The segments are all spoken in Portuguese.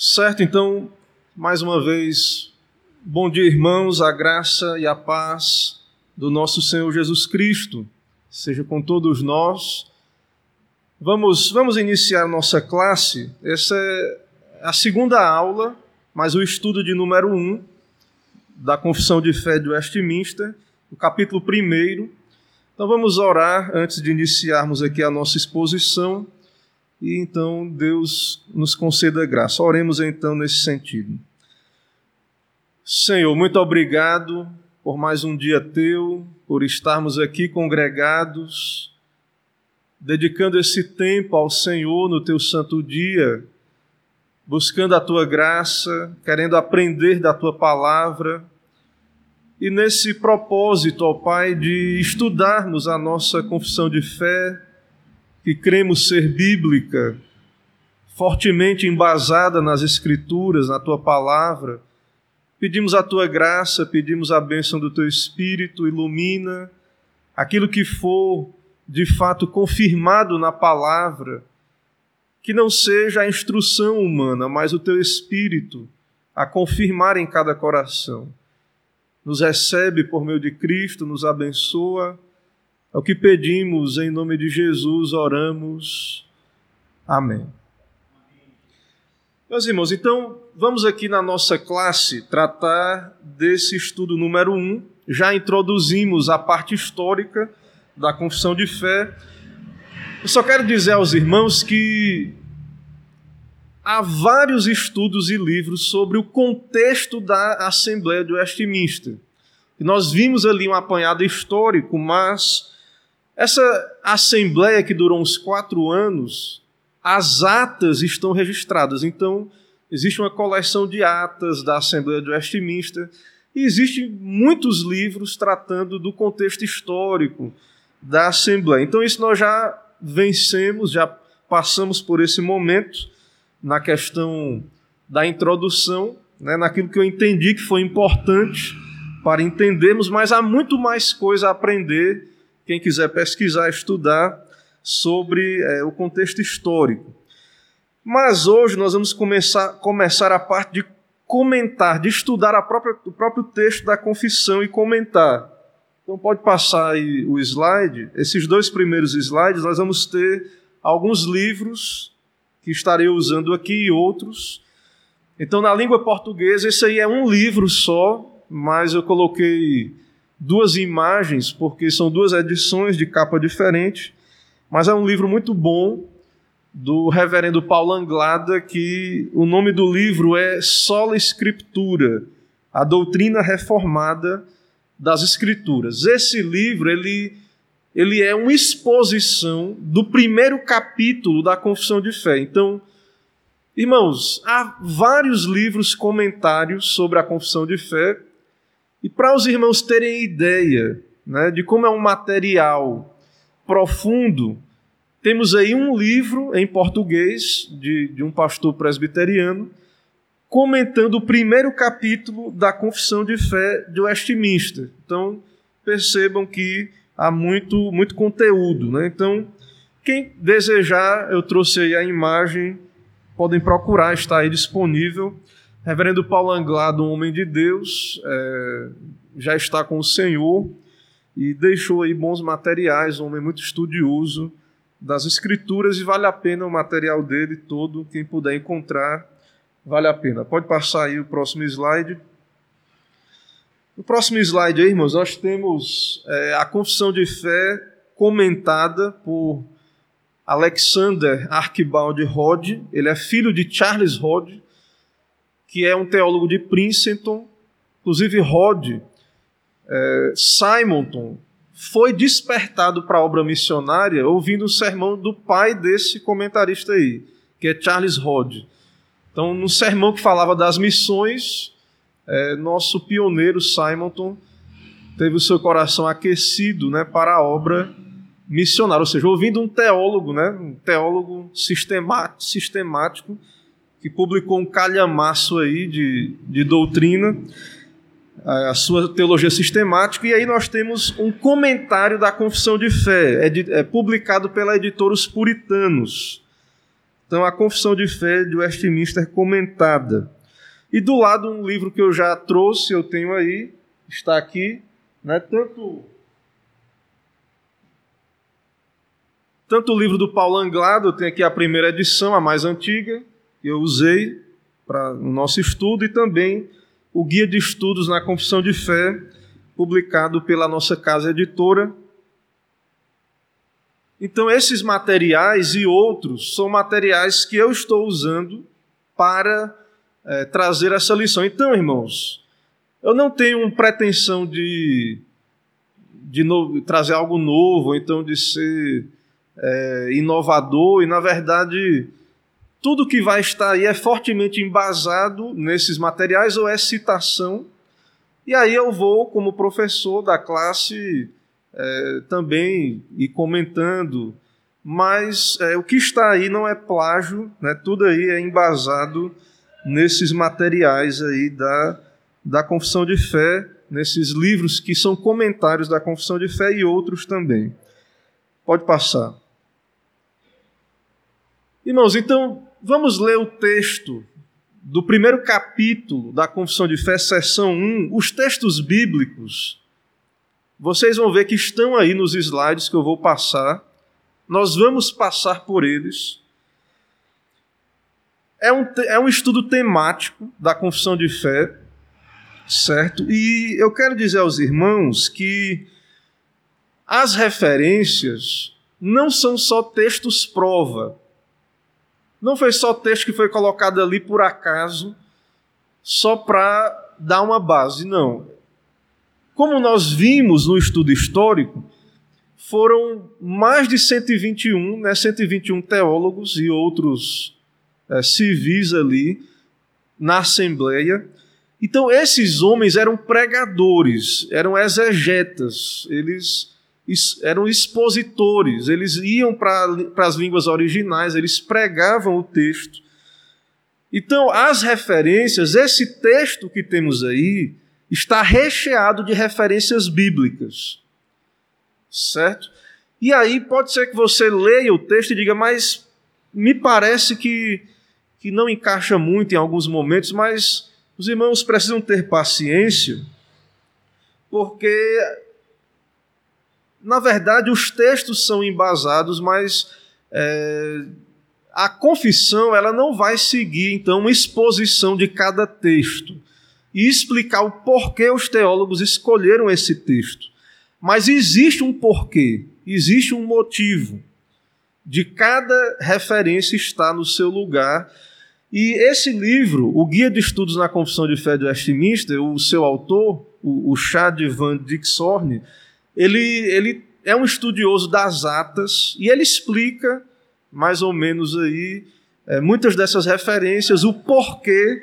Certo, então, mais uma vez, bom dia, irmãos, a graça e a paz do nosso Senhor Jesus Cristo seja com todos nós. Vamos, vamos iniciar nossa classe. Essa é a segunda aula, mas o estudo de número um da Confissão de Fé de Westminster, o capítulo primeiro. Então vamos orar antes de iniciarmos aqui a nossa exposição e então Deus nos conceda graça. Oremos então nesse sentido. Senhor, muito obrigado por mais um dia teu, por estarmos aqui congregados, dedicando esse tempo ao Senhor no teu santo dia, buscando a tua graça, querendo aprender da tua palavra. E nesse propósito, ó Pai, de estudarmos a nossa confissão de fé, que cremos ser bíblica, fortemente embasada nas Escrituras, na tua palavra. Pedimos a tua graça, pedimos a bênção do teu Espírito, ilumina aquilo que for de fato confirmado na palavra, que não seja a instrução humana, mas o teu Espírito a confirmar em cada coração. Nos recebe por meio de Cristo, nos abençoa é o que pedimos em nome de Jesus, oramos. Amém. Meus irmãos, então vamos aqui na nossa classe tratar desse estudo número um. Já introduzimos a parte histórica da confissão de fé. Eu só quero dizer aos irmãos que há vários estudos e livros sobre o contexto da Assembleia de Westminster. Nós vimos ali um apanhado histórico, mas essa assembleia que durou uns quatro anos, as atas estão registradas. Então, existe uma coleção de atas da Assembleia de Westminster e existem muitos livros tratando do contexto histórico da Assembleia. Então, isso nós já vencemos, já passamos por esse momento na questão da introdução, né, naquilo que eu entendi que foi importante para entendermos, mas há muito mais coisa a aprender quem quiser pesquisar, estudar sobre é, o contexto histórico. Mas hoje nós vamos começar, começar a parte de comentar, de estudar própria, o próprio texto da confissão e comentar. Então pode passar aí o slide. Esses dois primeiros slides nós vamos ter alguns livros que estarei usando aqui e outros. Então na língua portuguesa esse aí é um livro só, mas eu coloquei duas imagens, porque são duas edições de capa diferente, mas é um livro muito bom do reverendo Paulo Anglada, que o nome do livro é Sola Escritura, a doutrina reformada das Escrituras. Esse livro, ele, ele é uma exposição do primeiro capítulo da Confissão de Fé. Então, irmãos, há vários livros comentários sobre a Confissão de Fé, e para os irmãos terem ideia né, de como é um material profundo, temos aí um livro em português de, de um pastor presbiteriano comentando o primeiro capítulo da Confissão de Fé de Westminster. Então, percebam que há muito, muito conteúdo. Né? Então, quem desejar, eu trouxe aí a imagem, podem procurar, está aí disponível. Reverendo Paulo Anglado, um homem de Deus, é, já está com o Senhor e deixou aí bons materiais, um homem muito estudioso das Escrituras e vale a pena o material dele todo, quem puder encontrar, vale a pena. Pode passar aí o próximo slide. No próximo slide aí, irmãos, nós temos é, a confissão de fé comentada por Alexander Archibald Rod, ele é filho de Charles Rod, que é um teólogo de Princeton, inclusive Rod é, Simonton foi despertado para a obra missionária ouvindo o sermão do pai desse comentarista aí, que é Charles Rod. Então, no sermão que falava das missões, é, nosso pioneiro Simonton teve o seu coração aquecido né, para a obra missionária, ou seja, ouvindo um teólogo, né, um teólogo sistemático que publicou um calhamaço aí de, de doutrina, a sua teologia sistemática, e aí nós temos um comentário da Confissão de Fé, é, de, é publicado pela editora Os Puritanos. Então, a Confissão de Fé de Westminster comentada. E do lado, um livro que eu já trouxe, eu tenho aí, está aqui, né? tanto, tanto o livro do Paulo Anglado, eu tenho aqui a primeira edição, a mais antiga, que eu usei para o nosso estudo, e também o Guia de Estudos na Confissão de Fé, publicado pela nossa casa editora. Então, esses materiais e outros são materiais que eu estou usando para é, trazer essa lição. Então, irmãos, eu não tenho pretensão de, de no, trazer algo novo, então de ser é, inovador, e na verdade, tudo que vai estar aí é fortemente embasado nesses materiais ou é citação. E aí eu vou, como professor da classe, é, também ir comentando, mas é, o que está aí não é plágio, né? tudo aí é embasado nesses materiais aí da, da confissão de fé, nesses livros que são comentários da confissão de fé e outros também. Pode passar. Irmãos, então vamos ler o texto do primeiro capítulo da Confissão de Fé, seção 1, os textos bíblicos. Vocês vão ver que estão aí nos slides que eu vou passar. Nós vamos passar por eles. É um, é um estudo temático da confissão de fé, certo? E eu quero dizer aos irmãos que as referências não são só textos prova. Não foi só texto que foi colocado ali por acaso, só para dar uma base, não. Como nós vimos no estudo histórico, foram mais de 121, né, 121 teólogos e outros é, civis ali na Assembleia. Então, esses homens eram pregadores, eram exegetas, eles eram expositores, eles iam para as línguas originais, eles pregavam o texto. Então, as referências, esse texto que temos aí, está recheado de referências bíblicas. Certo? E aí pode ser que você leia o texto e diga, mas me parece que que não encaixa muito em alguns momentos, mas os irmãos precisam ter paciência, porque, na verdade, os textos são embasados, mas é, a confissão ela não vai seguir, então, uma exposição de cada texto e explicar o porquê os teólogos escolheram esse texto. Mas existe um porquê, existe um motivo de cada referência estar no seu lugar e esse livro, o Guia de Estudos na Confissão de Fé de Westminster, o seu autor, o, Chad Van Dixorne, ele, ele é um estudioso das atas e ele explica mais ou menos aí é, muitas dessas referências, o porquê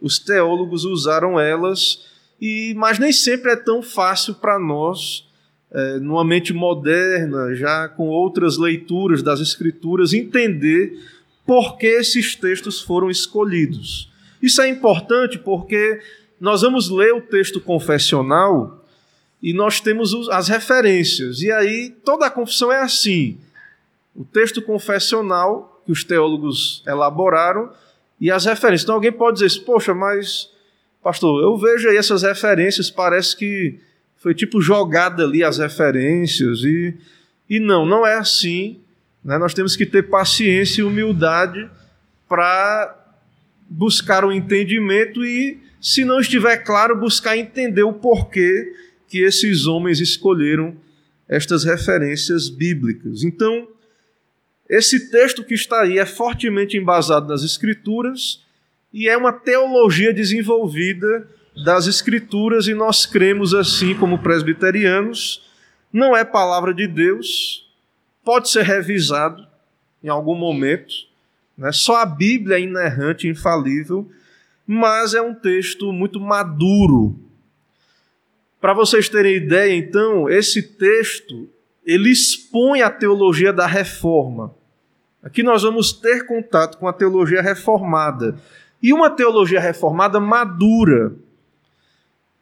os teólogos usaram elas, e mas nem sempre é tão fácil para nós, é, numa mente moderna, já com outras leituras das escrituras, entender por que esses textos foram escolhidos. Isso é importante porque nós vamos ler o texto confessional e nós temos as referências. E aí toda a confissão é assim: o texto confessional que os teólogos elaboraram e as referências. Então alguém pode dizer: "Poxa, mas pastor, eu vejo aí essas referências, parece que foi tipo jogada ali as referências e e não, não é assim. Né? Nós temos que ter paciência e humildade para buscar o entendimento e, se não estiver claro, buscar entender o porquê que esses homens escolheram estas referências bíblicas. Então, esse texto que está aí é fortemente embasado nas Escrituras e é uma teologia desenvolvida das Escrituras, e nós cremos assim como presbiterianos. Não é palavra de Deus, pode ser revisado em algum momento. Né? Só a Bíblia é inerrante, infalível, mas é um texto muito maduro. Para vocês terem ideia, então, esse texto ele expõe a teologia da reforma. Aqui nós vamos ter contato com a teologia reformada. E uma teologia reformada madura.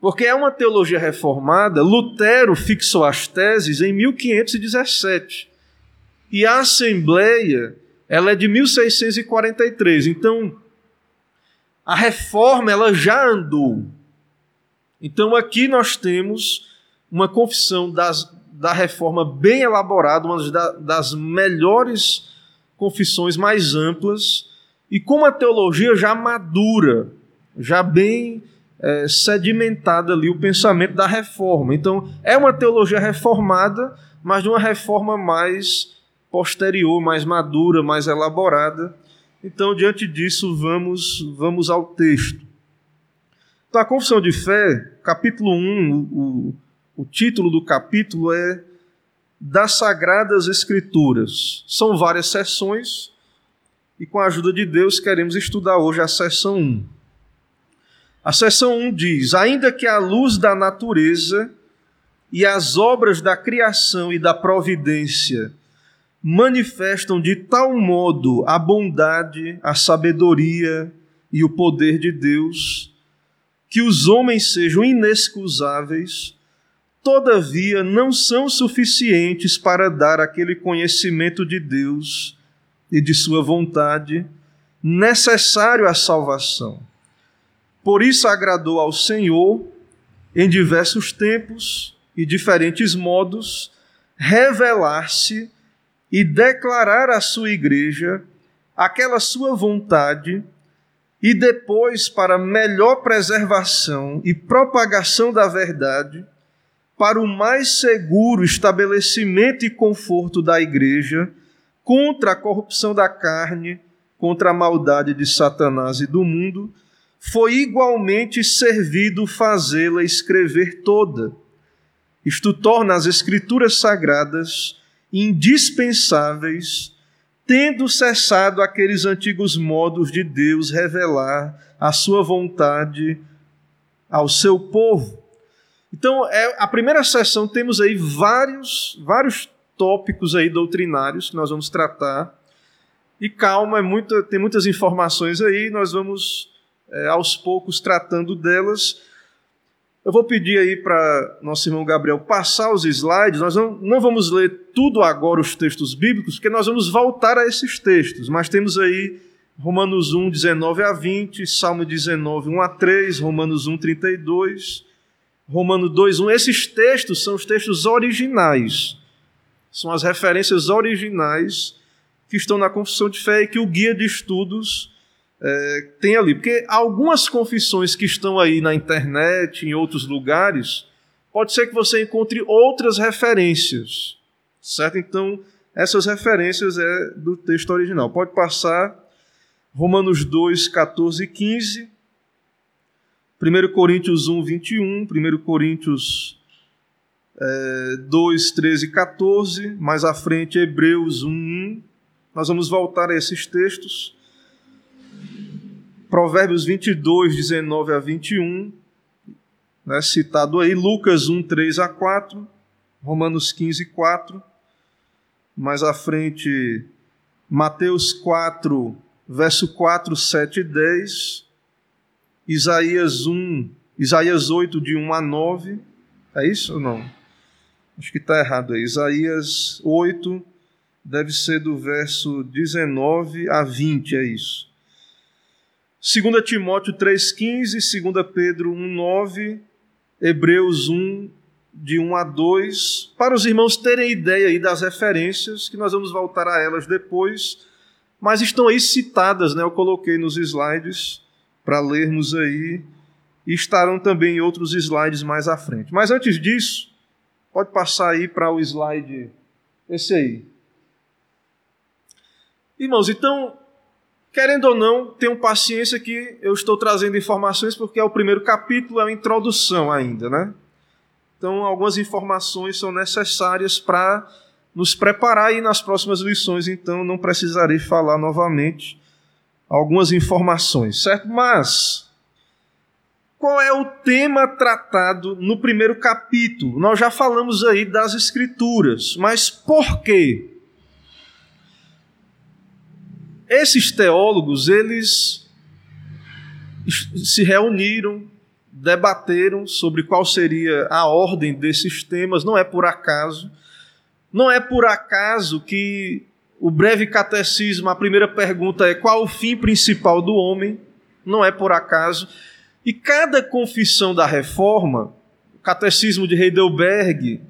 Porque é uma teologia reformada, Lutero fixou as teses em 1517. E a Assembleia ela é de 1643. Então, a reforma ela já andou. Então aqui nós temos uma confissão das, da reforma bem elaborada, uma das, melhores confissões mais amplas, e com uma teologia já madura, já bem é, sedimentada ali o pensamento da reforma. Então é uma teologia reformada, mas de uma reforma mais posterior, mais madura, mais elaborada. Então, diante disso, vamos, vamos ao texto. Então, a confissão de fé, capítulo 1, o, o título do capítulo é Das Sagradas Escrituras. São várias sessões e, com a ajuda de Deus, queremos estudar hoje a sessão 1. A sessão 1 diz: Ainda que a luz da natureza e as obras da criação e da providência manifestam de tal modo a bondade, a sabedoria e o poder de Deus, que os homens sejam inexcusáveis, todavia não são suficientes para dar aquele conhecimento de Deus e de Sua vontade necessário à salvação. Por isso agradou ao Senhor, em diversos tempos e diferentes modos, revelar-se e declarar à sua igreja aquela sua vontade e depois, para melhor preservação e propagação da verdade, para o mais seguro estabelecimento e conforto da igreja contra a corrupção da carne, contra a maldade de Satanás e do mundo, foi igualmente servido fazê-la escrever toda. Isto torna as Escrituras sagradas indispensáveis, tendo cessado aqueles antigos modos de Deus revelar a sua vontade ao seu povo. Então, é a primeira sessão temos aí vários vários tópicos aí doutrinários que nós vamos tratar. E calma, é tem muitas informações aí, nós vamos é, aos poucos tratando delas. Eu vou pedir aí para nosso irmão Gabriel passar os slides. Nós não, não vamos ler tudo agora os textos bíblicos, porque nós vamos voltar a esses textos. Mas temos aí Romanos 1, 19 a 20, Salmo 19, 1 a 3, Romanos 1, 32, Romanos 2, 1. Esses textos são os textos originais. São as referências originais que estão na confissão de fé e que o guia de estudos é, tem ali. Porque algumas confissões que estão aí na internet, em outros lugares, pode ser que você encontre outras referências, certo? Então, essas referências é do texto original. Pode passar Romanos 2, 14 e 15, 1 Coríntios 1, 21, 1 Coríntios é, 2, 13 e 14, mais à frente Hebreus 1, 1. Nós vamos voltar a esses textos. Provérbios 22, 19 a 21, né, citado aí, Lucas 1, 3 a 4, Romanos 15, 4, mais à frente, Mateus 4, verso 4, 7 e 10, Isaías 1, Isaías 8, de 1 a 9, é isso ou não? Acho que está errado aí. Isaías 8, deve ser do verso 19 a 20, é isso. 2 Timóteo 3,15, 2 Pedro 1,9, Hebreus 1, de 1 a 2, para os irmãos terem ideia aí das referências, que nós vamos voltar a elas depois, mas estão aí citadas, né? Eu coloquei nos slides para lermos aí, e estarão também em outros slides mais à frente. Mas antes disso, pode passar aí para o slide, esse aí. Irmãos, então Querendo ou não, tenham paciência que eu estou trazendo informações porque é o primeiro capítulo, é uma introdução ainda, né? Então, algumas informações são necessárias para nos preparar aí nas próximas lições, então não precisarei falar novamente algumas informações, certo? Mas qual é o tema tratado no primeiro capítulo? Nós já falamos aí das escrituras, mas por quê? Esses teólogos, eles se reuniram, debateram sobre qual seria a ordem desses temas, não é por acaso. Não é por acaso que o breve catecismo, a primeira pergunta é: qual o fim principal do homem? Não é por acaso. E cada confissão da reforma, o catecismo de Heidelberg,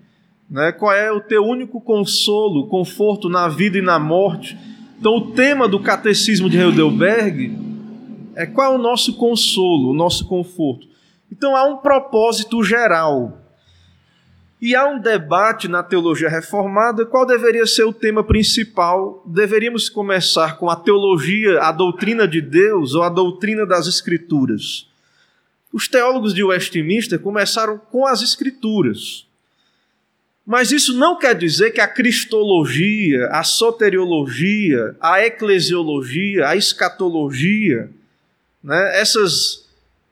né, qual é o teu único consolo, conforto na vida e na morte? Então, o tema do catecismo de Heidelberg é qual é o nosso consolo, o nosso conforto. Então, há um propósito geral e há um debate na teologia reformada qual deveria ser o tema principal. Deveríamos começar com a teologia, a doutrina de Deus ou a doutrina das Escrituras. Os teólogos de Westminster começaram com as Escrituras. Mas isso não quer dizer que a cristologia, a soteriologia, a eclesiologia, a escatologia, né, essas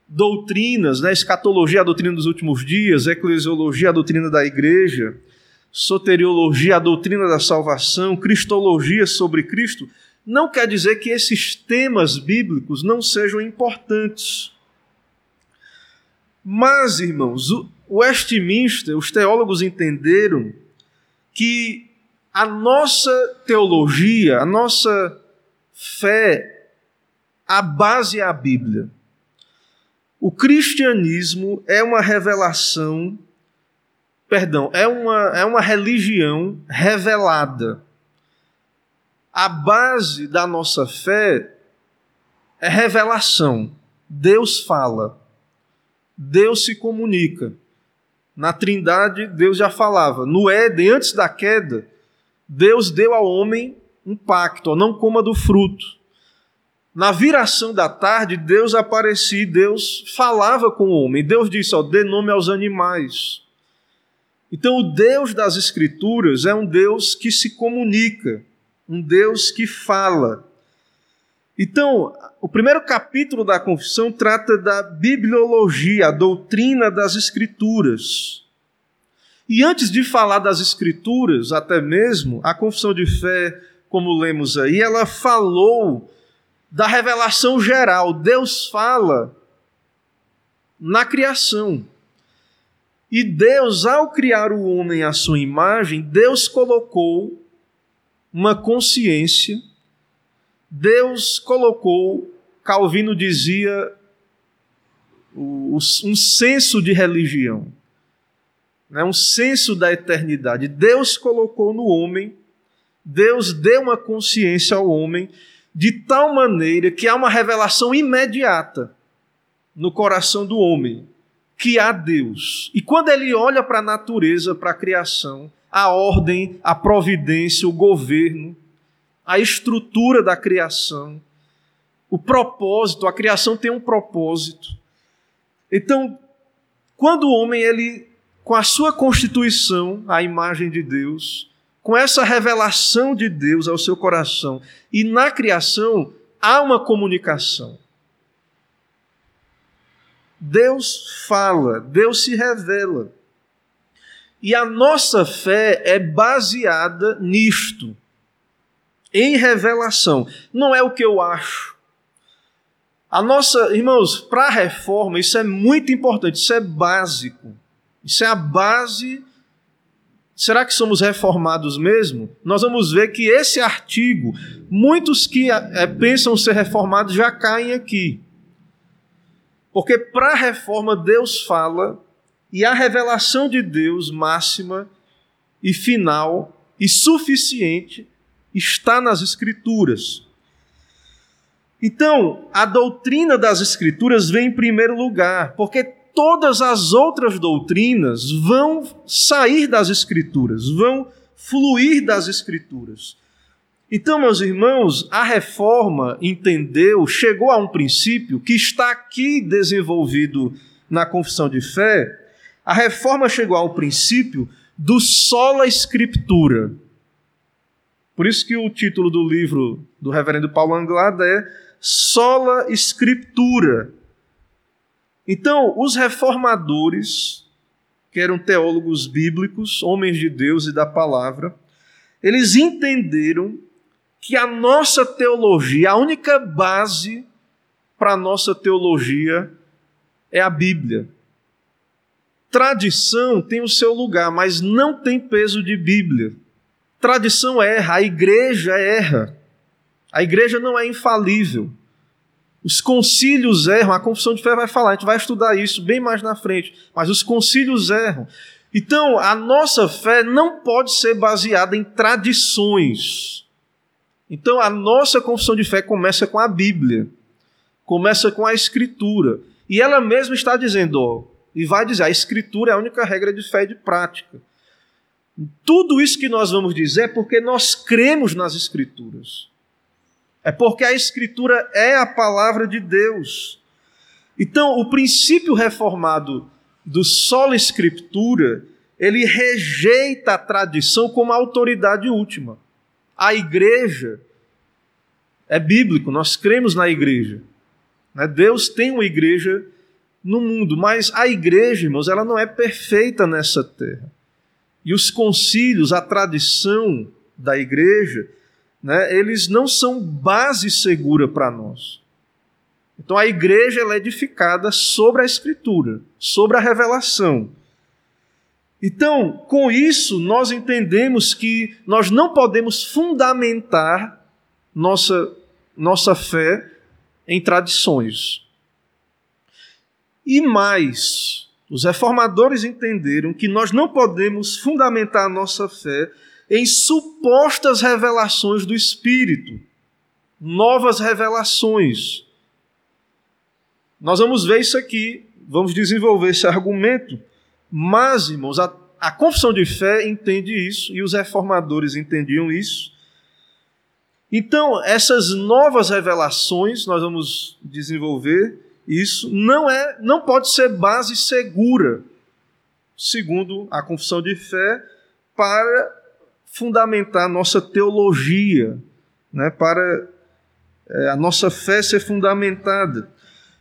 doutrinas, né? escatologia, a doutrina dos últimos dias, eclesiologia, a doutrina da igreja, soteriologia, a doutrina da salvação, cristologia sobre Cristo, não quer dizer que esses temas bíblicos não sejam importantes. Mas, irmãos, o Westminster, os teólogos entenderam que a nossa teologia, a nossa fé, a base é a Bíblia. O cristianismo é uma revelação, perdão, é uma, é uma religião revelada. A base da nossa fé é revelação. Deus fala. Deus se comunica. Na Trindade, Deus já falava. No Éden, antes da queda, Deus deu ao homem um pacto: não coma do fruto. Na viração da tarde, Deus aparecia, Deus falava com o homem. Deus disse: ó, dê nome aos animais. Então, o Deus das Escrituras é um Deus que se comunica, um Deus que fala. Então, o primeiro capítulo da confissão trata da bibliologia, a doutrina das Escrituras. E antes de falar das Escrituras, até mesmo, a confissão de fé, como lemos aí, ela falou da revelação geral. Deus fala na criação. E Deus, ao criar o homem à sua imagem, Deus colocou uma consciência, Deus colocou, Calvino dizia, um senso de religião, né? um senso da eternidade. Deus colocou no homem, Deus deu uma consciência ao homem de tal maneira que há uma revelação imediata no coração do homem que há Deus. E quando ele olha para a natureza, para a criação, a ordem, a providência, o governo, a estrutura da criação, o propósito, a criação tem um propósito. Então, quando o homem ele com a sua constituição, a imagem de Deus, com essa revelação de Deus ao seu coração. E na criação há uma comunicação. Deus fala, Deus se revela. E a nossa fé é baseada nisto, em revelação. Não é o que eu acho. A nossa, irmãos, para a reforma, isso é muito importante, isso é básico. Isso é a base Será que somos reformados mesmo? Nós vamos ver que esse artigo, muitos que é, pensam ser reformados já caem aqui. Porque para a reforma Deus fala e a revelação de Deus máxima e final e suficiente está nas Escrituras. Então, a doutrina das Escrituras vem em primeiro lugar, porque todas as outras doutrinas vão sair das Escrituras, vão fluir das Escrituras. Então, meus irmãos, a reforma entendeu, chegou a um princípio que está aqui desenvolvido na confissão de fé. A reforma chegou ao princípio do sola escritura. Por isso que o título do livro do reverendo Paulo Anglada é Sola Escritura, então, os reformadores, que eram teólogos bíblicos, homens de Deus e da palavra, eles entenderam que a nossa teologia, a única base para a nossa teologia é a Bíblia. Tradição tem o seu lugar, mas não tem peso de Bíblia. Tradição erra, a igreja erra. A igreja não é infalível. Os concílios erram, a confissão de fé vai falar, a gente vai estudar isso bem mais na frente, mas os concílios erram. Então, a nossa fé não pode ser baseada em tradições. Então, a nossa confissão de fé começa com a Bíblia, começa com a Escritura. E ela mesma está dizendo, ó, e vai dizer, a Escritura é a única regra de fé e de prática. Tudo isso que nós vamos dizer é porque nós cremos nas Escrituras. É porque a Escritura é a palavra de Deus. Então, o princípio reformado do sola Escritura, ele rejeita a tradição como autoridade última. A igreja é bíblico, nós cremos na igreja. Né? Deus tem uma igreja no mundo, mas a igreja, irmãos, ela não é perfeita nessa terra. E os concílios, a tradição da igreja, né, eles não são base segura para nós. Então a igreja é edificada sobre a escritura, sobre a revelação. Então, com isso, nós entendemos que nós não podemos fundamentar nossa, nossa fé em tradições. E mais, os reformadores entenderam que nós não podemos fundamentar nossa fé em supostas revelações do Espírito, novas revelações. Nós vamos ver isso aqui, vamos desenvolver esse argumento, mas, irmãos, a, a confissão de fé entende isso e os reformadores entendiam isso. Então, essas novas revelações, nós vamos desenvolver isso, não é, não pode ser base segura, segundo a confissão de fé, para fundamentar nossa teologia, né, para é, a nossa fé ser fundamentada.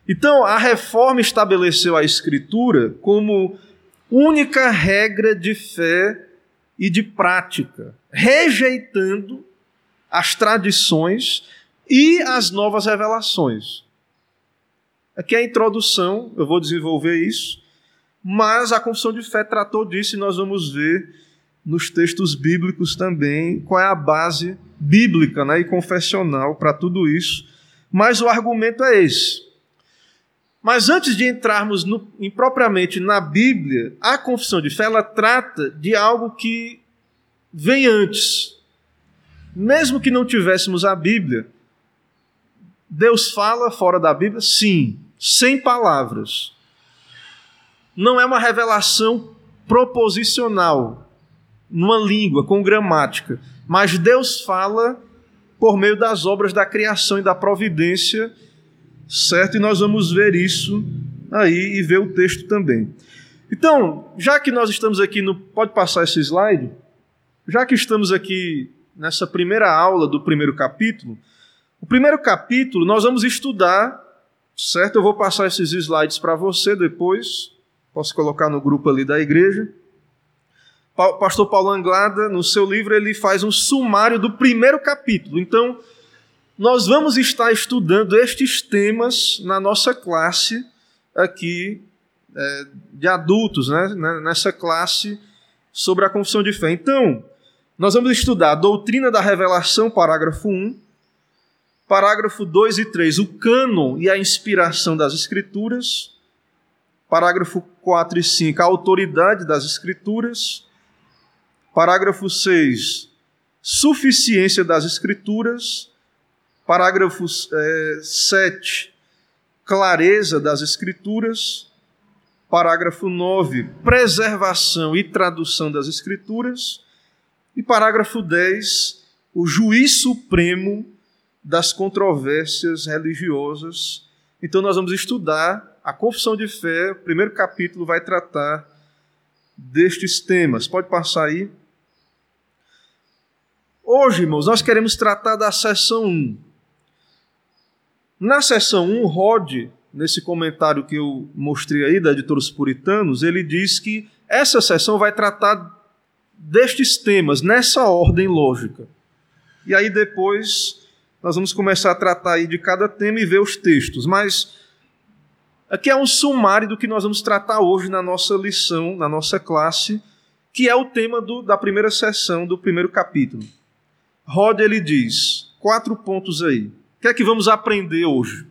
Então, a reforma estabeleceu a Escritura como única regra de fé e de prática, rejeitando as tradições e as novas revelações. Aqui é a introdução, eu vou desenvolver isso, mas a confissão de fé tratou disso e nós vamos ver nos textos bíblicos também qual é a base bíblica né, e confessional para tudo isso. Mas o argumento é esse. Mas antes de entrarmos no, propriamente na Bíblia, a confissão de fé ela trata de algo que vem antes. Mesmo que não tivéssemos a Bíblia, Deus fala fora da Bíblia? Sim, sem palavras. Não é uma revelação proposicional, numa língua, com gramática. Mas Deus fala por meio das obras da criação e da providência, certo? E nós vamos ver isso aí e ver o texto também. Então, já que nós estamos aqui no. Pode passar esse slide? Já que estamos aqui nessa primeira aula do primeiro capítulo, o primeiro capítulo nós vamos estudar, certo? Eu vou passar esses slides para você depois. Posso colocar no grupo ali da igreja pastor Paulo Anglada, no seu livro, ele faz um sumário do primeiro capítulo. Então, nós vamos estar estudando estes temas na nossa classe aqui é, de adultos, né? nessa classe sobre a confissão de fé. Então, nós vamos estudar a doutrina da revelação, parágrafo 1, parágrafo 2 e 3, o cânon e a inspiração das Escrituras, parágrafo 4 e 5, a autoridade das Escrituras, Parágrafo 6. Suficiência das Escrituras. Parágrafo é, 7. Clareza das Escrituras. Parágrafo 9. Preservação e tradução das Escrituras. E parágrafo 10. O juiz supremo das controvérsias religiosas. Então, nós vamos estudar a confissão de fé. O primeiro capítulo vai tratar destes temas. Pode passar aí. Hoje, irmãos, nós queremos tratar da seção 1. Na seção 1, Rod, nesse comentário que eu mostrei aí da editora Os Puritanos, ele diz que essa seção vai tratar destes temas, nessa ordem lógica. E aí depois nós vamos começar a tratar aí de cada tema e ver os textos. Mas aqui é um sumário do que nós vamos tratar hoje na nossa lição, na nossa classe que é o tema do, da primeira sessão do primeiro capítulo. Rod ele diz, quatro pontos aí. O que é que vamos aprender hoje?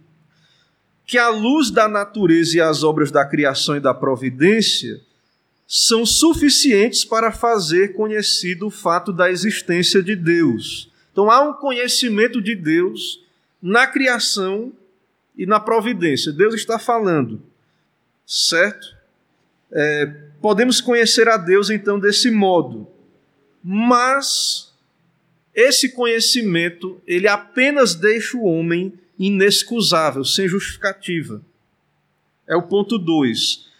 Que a luz da natureza e as obras da criação e da providência são suficientes para fazer conhecido o fato da existência de Deus. Então há um conhecimento de Deus na criação e na providência. Deus está falando, certo? É, podemos conhecer a Deus então desse modo, mas esse conhecimento ele apenas deixa o homem inexcusável, sem justificativa. É o ponto 2.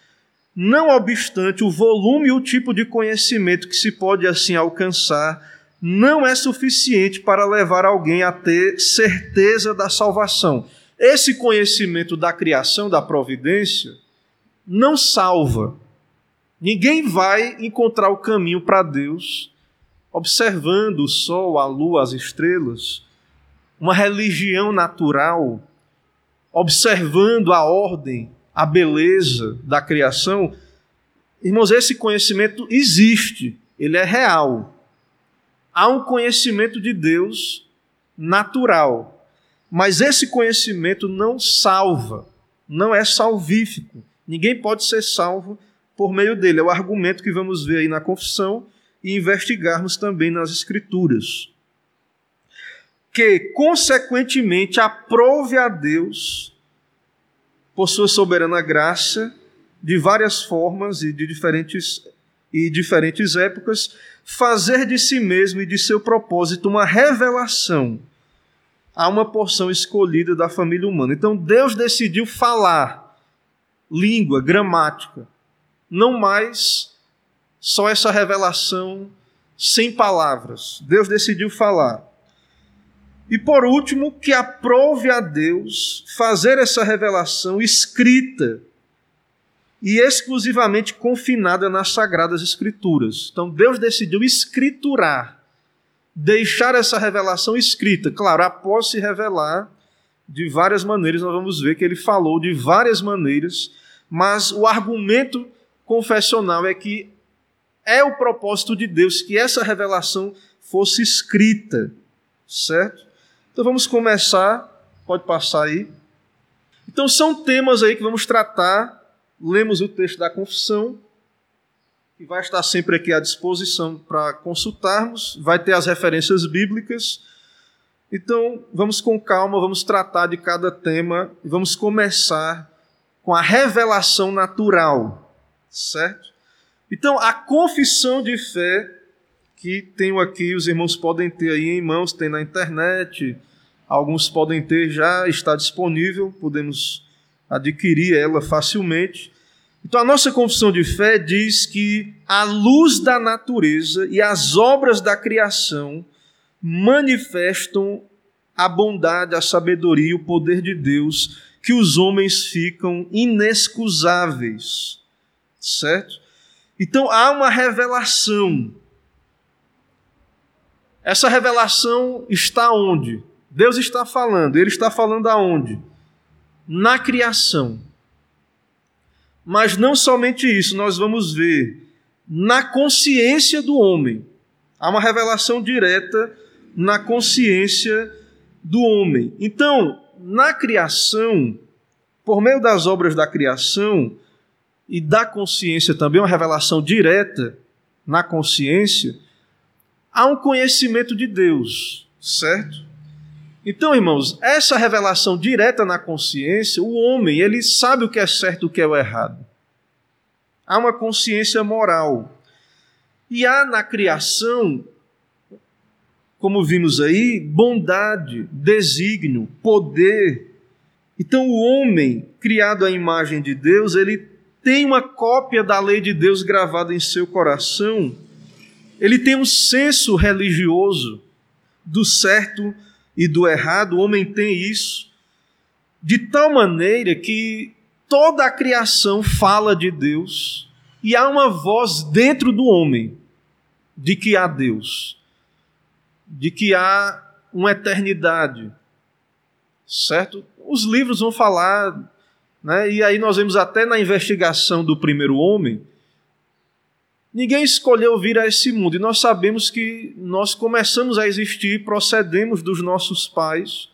Não obstante, o volume e o tipo de conhecimento que se pode assim alcançar não é suficiente para levar alguém a ter certeza da salvação. Esse conhecimento da criação, da providência, não salva. Ninguém vai encontrar o caminho para Deus observando o sol, a lua, as estrelas. Uma religião natural, observando a ordem, a beleza da criação. Irmãos, esse conhecimento existe, ele é real há um conhecimento de Deus natural, mas esse conhecimento não salva, não é salvífico. Ninguém pode ser salvo por meio dele. É o argumento que vamos ver aí na confissão e investigarmos também nas Escrituras. Que, consequentemente, aprove a Deus, por sua soberana graça, de várias formas e de diferentes, e diferentes épocas, fazer de si mesmo e de seu propósito uma revelação a uma porção escolhida da família humana. Então Deus decidiu falar língua, gramática, não mais só essa revelação sem palavras. Deus decidiu falar. E por último, que aprove a Deus fazer essa revelação escrita e exclusivamente confinada nas Sagradas Escrituras. Então Deus decidiu escriturar, deixar essa revelação escrita. Claro, após se revelar de várias maneiras, nós vamos ver que ele falou de várias maneiras, mas o argumento confessional é que é o propósito de Deus que essa revelação fosse escrita, certo? Então vamos começar, pode passar aí. Então são temas aí que vamos tratar lemos o texto da confissão, que vai estar sempre aqui à disposição para consultarmos, vai ter as referências bíblicas. Então, vamos com calma, vamos tratar de cada tema e vamos começar com a revelação natural, certo? Então, a confissão de fé que tenho aqui, os irmãos podem ter aí em mãos, tem na internet, alguns podem ter já, está disponível, podemos adquirir ela facilmente. Então, a nossa confissão de fé diz que a luz da natureza e as obras da criação manifestam a bondade, a sabedoria e o poder de Deus, que os homens ficam inexcusáveis. Certo? Então, há uma revelação. Essa revelação está onde? Deus está falando. Ele está falando aonde? Na criação. Mas não somente isso, nós vamos ver na consciência do homem. Há uma revelação direta na consciência do homem. Então, na criação, por meio das obras da criação e da consciência também, uma revelação direta na consciência, há um conhecimento de Deus, certo? Então, irmãos, essa revelação direta na consciência, o homem, ele sabe o que é certo e o que é o errado. Há uma consciência moral. E há na criação, como vimos aí, bondade, desígnio, poder. Então, o homem, criado à imagem de Deus, ele tem uma cópia da lei de Deus gravada em seu coração. Ele tem um senso religioso do certo e e do errado, o homem tem isso, de tal maneira que toda a criação fala de Deus e há uma voz dentro do homem de que há Deus, de que há uma eternidade, certo? Os livros vão falar, né? e aí nós vemos até na investigação do primeiro homem, Ninguém escolheu vir a esse mundo e nós sabemos que nós começamos a existir, procedemos dos nossos pais.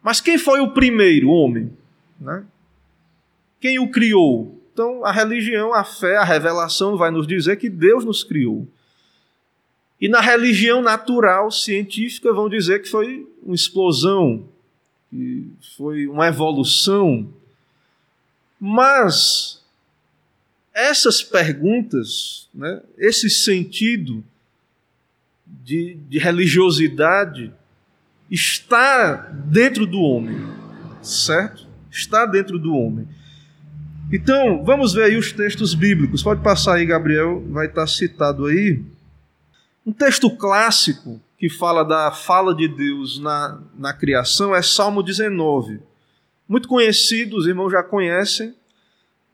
Mas quem foi o primeiro homem? Né? Quem o criou? Então, a religião, a fé, a revelação vai nos dizer que Deus nos criou. E na religião natural, científica, vão dizer que foi uma explosão, que foi uma evolução. Mas essas perguntas, né, esse sentido de, de religiosidade, está dentro do homem, certo? Está dentro do homem. Então, vamos ver aí os textos bíblicos. Pode passar aí, Gabriel, vai estar citado aí. Um texto clássico que fala da fala de Deus na, na criação é Salmo 19. Muito conhecido, os irmãos já conhecem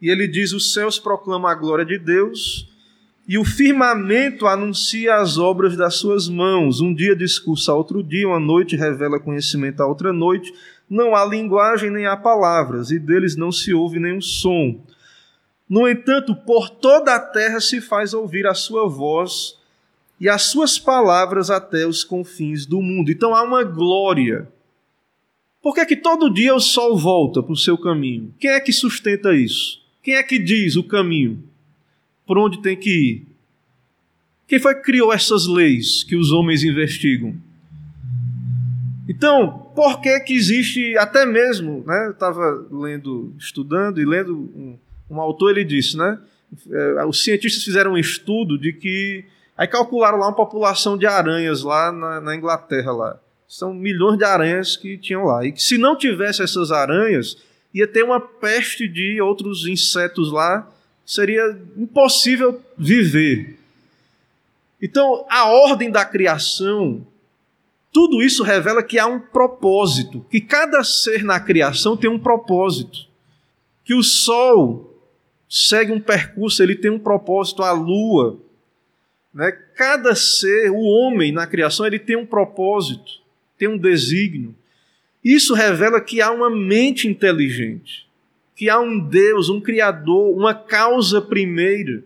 e ele diz: Os céus proclamam a glória de Deus, e o firmamento anuncia as obras das suas mãos. Um dia discursa outro dia, uma noite revela conhecimento a outra noite. Não há linguagem nem há palavras, e deles não se ouve nenhum som. No entanto, por toda a terra se faz ouvir a sua voz e as suas palavras até os confins do mundo. Então há uma glória. Por que, é que todo dia o sol volta para o seu caminho? Quem é que sustenta isso? Quem é que diz o caminho? Por onde tem que ir? Quem foi que criou essas leis que os homens investigam? Então, por que que existe até mesmo, né? Eu estava lendo, estudando e lendo um, um, autor ele disse, né? É, os cientistas fizeram um estudo de que aí calcularam lá uma população de aranhas lá na, na Inglaterra lá. São milhões de aranhas que tinham lá e que se não tivesse essas aranhas ia ter uma peste de outros insetos lá, seria impossível viver. Então, a ordem da criação, tudo isso revela que há um propósito, que cada ser na criação tem um propósito. Que o sol segue um percurso, ele tem um propósito, a lua. Né? Cada ser, o homem na criação, ele tem um propósito, tem um desígnio. Isso revela que há uma mente inteligente, que há um Deus, um Criador, uma causa primeira,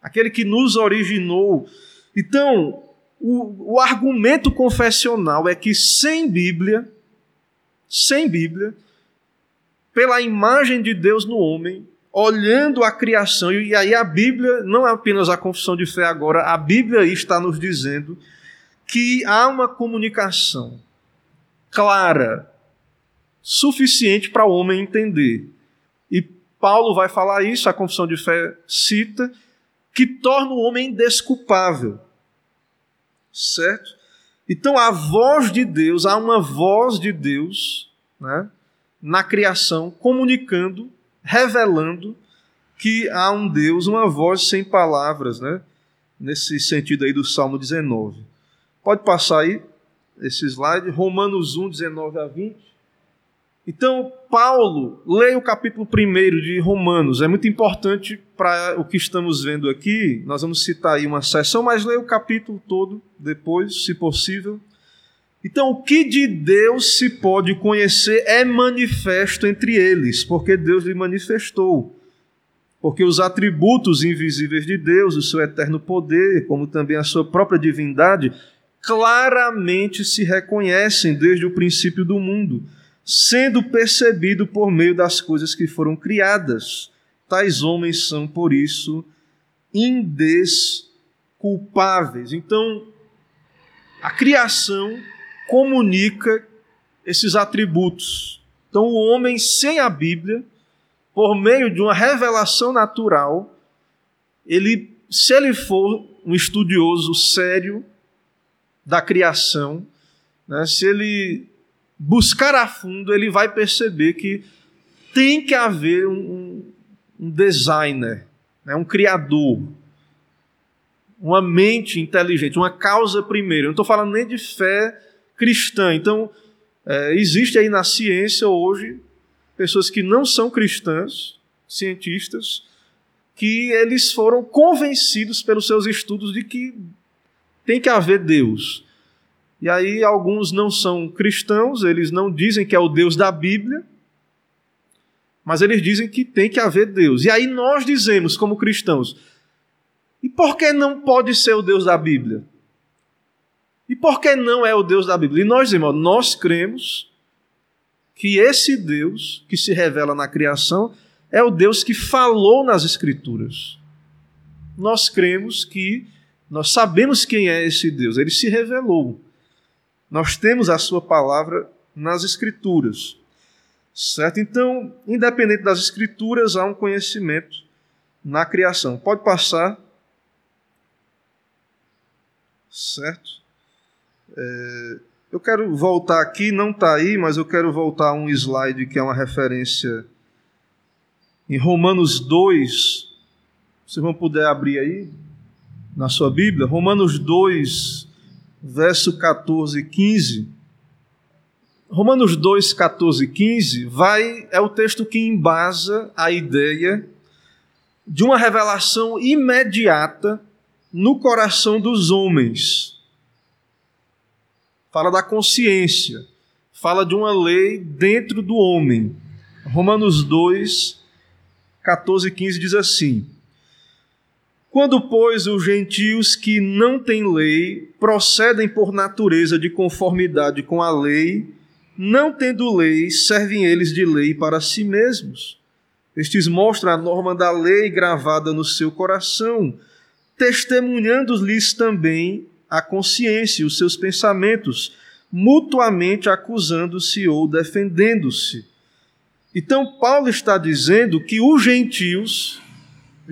aquele que nos originou. Então, o, o argumento confessional é que sem Bíblia, sem Bíblia, pela imagem de Deus no homem, olhando a criação, e aí a Bíblia, não é apenas a confissão de fé agora, a Bíblia está nos dizendo que há uma comunicação clara, suficiente para o homem entender. E Paulo vai falar isso, a confissão de fé cita, que torna o homem desculpável. Certo? Então a voz de Deus, há uma voz de Deus né, na criação, comunicando, revelando que há um Deus, uma voz sem palavras, né? Nesse sentido aí do Salmo 19. Pode passar aí esse slide, Romanos 1, 19 a 20. Então, Paulo, leia o capítulo 1 de Romanos, é muito importante para o que estamos vendo aqui. Nós vamos citar aí uma sessão, mas leia o capítulo todo depois, se possível. Então, o que de Deus se pode conhecer é manifesto entre eles, porque Deus lhe manifestou. Porque os atributos invisíveis de Deus, o seu eterno poder, como também a sua própria divindade, claramente se reconhecem desde o princípio do mundo, sendo percebido por meio das coisas que foram criadas. Tais homens são, por isso, indesculpáveis. Então, a criação comunica esses atributos. Então, o homem sem a Bíblia, por meio de uma revelação natural, ele, se ele for um estudioso sério, da criação, né, se ele buscar a fundo, ele vai perceber que tem que haver um, um designer, né, um criador, uma mente inteligente, uma causa primeira. Eu não estou falando nem de fé cristã. Então, é, existe aí na ciência hoje pessoas que não são cristãs, cientistas, que eles foram convencidos pelos seus estudos de que tem que haver Deus. E aí alguns não são cristãos, eles não dizem que é o Deus da Bíblia, mas eles dizem que tem que haver Deus. E aí nós dizemos, como cristãos, E por que não pode ser o Deus da Bíblia? E por que não é o Deus da Bíblia? E nós, irmãos, nós cremos que esse Deus que se revela na criação é o Deus que falou nas Escrituras. Nós cremos que nós sabemos quem é esse Deus, ele se revelou. Nós temos a sua palavra nas Escrituras. Certo? Então, independente das Escrituras, há um conhecimento na criação. Pode passar. Certo? É, eu quero voltar aqui, não está aí, mas eu quero voltar a um slide que é uma referência em Romanos 2. Vocês vão puder abrir aí na sua Bíblia, Romanos 2, verso 14 e 15. Romanos 2, 14 e 15 vai, é o texto que embasa a ideia de uma revelação imediata no coração dos homens. Fala da consciência, fala de uma lei dentro do homem. Romanos 2, 14 e 15 diz assim: quando, pois, os gentios que não têm lei procedem por natureza de conformidade com a lei, não tendo lei, servem eles de lei para si mesmos. Estes mostram a norma da lei gravada no seu coração, testemunhando-lhes também a consciência e os seus pensamentos, mutuamente acusando-se ou defendendo-se. Então, Paulo está dizendo que os gentios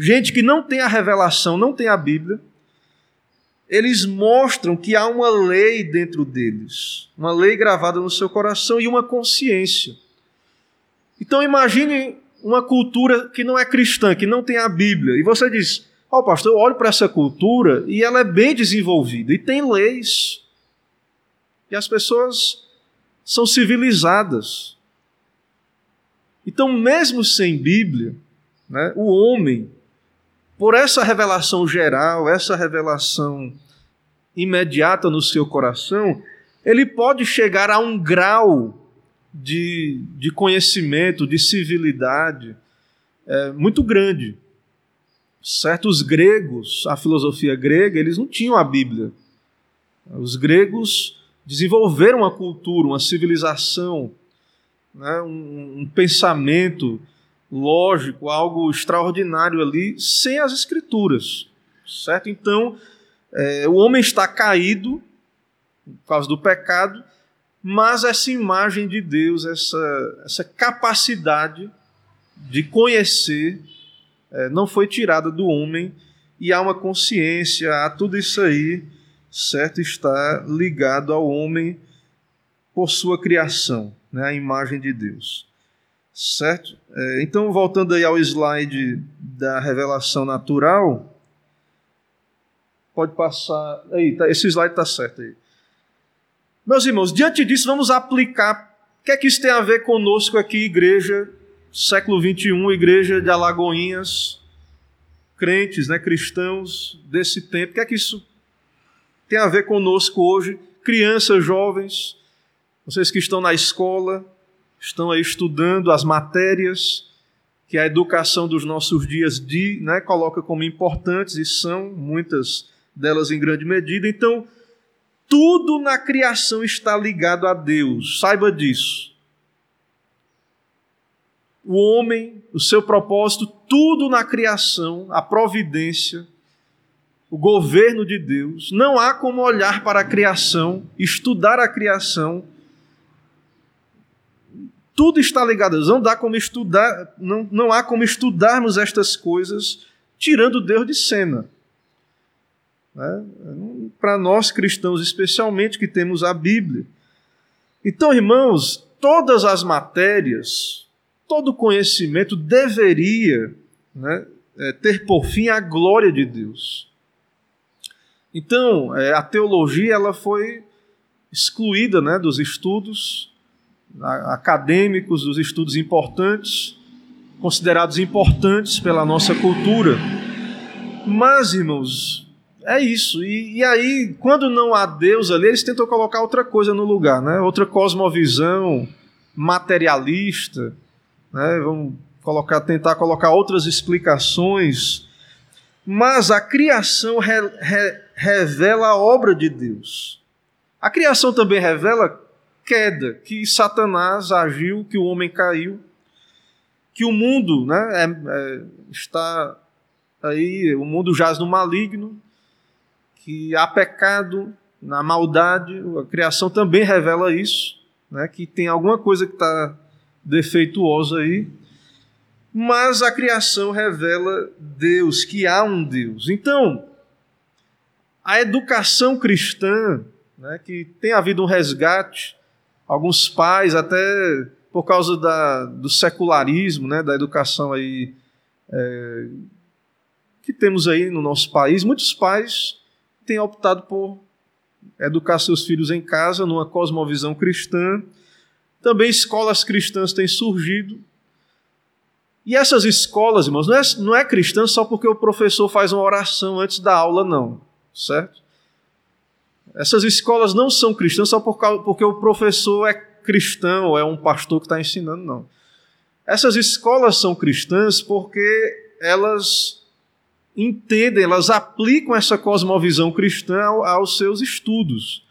gente que não tem a revelação, não tem a Bíblia, eles mostram que há uma lei dentro deles, uma lei gravada no seu coração e uma consciência. Então imagine uma cultura que não é cristã, que não tem a Bíblia, e você diz: Ó, oh, pastor, eu olho para essa cultura e ela é bem desenvolvida e tem leis. E as pessoas são civilizadas. Então, mesmo sem Bíblia, né, o homem por essa revelação geral, essa revelação imediata no seu coração, ele pode chegar a um grau de, de conhecimento, de civilidade é, muito grande. Certos gregos, a filosofia grega, eles não tinham a Bíblia. Os gregos desenvolveram uma cultura, uma civilização, né, um, um pensamento lógico, algo extraordinário ali, sem as escrituras, certo? Então, é, o homem está caído por causa do pecado, mas essa imagem de Deus, essa, essa capacidade de conhecer, é, não foi tirada do homem e há uma consciência, há tudo isso aí, certo? Está ligado ao homem por sua criação, né? a imagem de Deus. Certo? É, então, voltando aí ao slide da revelação natural, pode passar. Aí, tá, esse slide está certo aí. Meus irmãos, diante disso, vamos aplicar. O que é que isso tem a ver conosco aqui, igreja, século 21, igreja de Alagoinhas, crentes, né, cristãos desse tempo? O que é que isso tem a ver conosco hoje? Crianças, jovens, vocês que estão na escola, estão aí estudando as matérias que a educação dos nossos dias de, né, coloca como importantes, e são muitas delas em grande medida. Então, tudo na criação está ligado a Deus, saiba disso. O homem, o seu propósito, tudo na criação, a providência, o governo de Deus. Não há como olhar para a criação, estudar a criação tudo está ligado. Não dá como estudar, não, não há como estudarmos estas coisas tirando Deus de cena. Né? Para nós cristãos, especialmente que temos a Bíblia. Então, irmãos, todas as matérias, todo conhecimento deveria né, é, ter por fim a glória de Deus. Então, é, a teologia ela foi excluída né, dos estudos acadêmicos, dos estudos importantes, considerados importantes pela nossa cultura. Mas, irmãos, é isso. E, e, aí, quando não há Deus ali, eles tentam colocar outra coisa no lugar, né? outra cosmovisão materialista. Né? Vamos colocar, tentar colocar outras explicações. mas a criação re, re, revela a obra de Deus. A criação também revela queda, que Satanás agiu, que o homem caiu, que o mundo né, é, é, está aí, o mundo jaz no maligno, que há pecado, na maldade, a criação também revela isso, né, que tem alguma coisa que está defeituosa aí, mas a criação revela Deus, que há um Deus. Então, a educação cristã, né, que tem havido um resgate, alguns pais até por causa da, do secularismo, né, da educação aí é, que temos aí no nosso país, muitos pais têm optado por educar seus filhos em casa, numa cosmovisão cristã. Também escolas cristãs têm surgido. E essas escolas, irmãos, não é, não é cristã só porque o professor faz uma oração antes da aula, não, certo? Essas escolas não são cristãs só por causa, porque o professor é cristão ou é um pastor que está ensinando, não. Essas escolas são cristãs porque elas entendem, elas aplicam essa cosmovisão cristã aos seus estudos.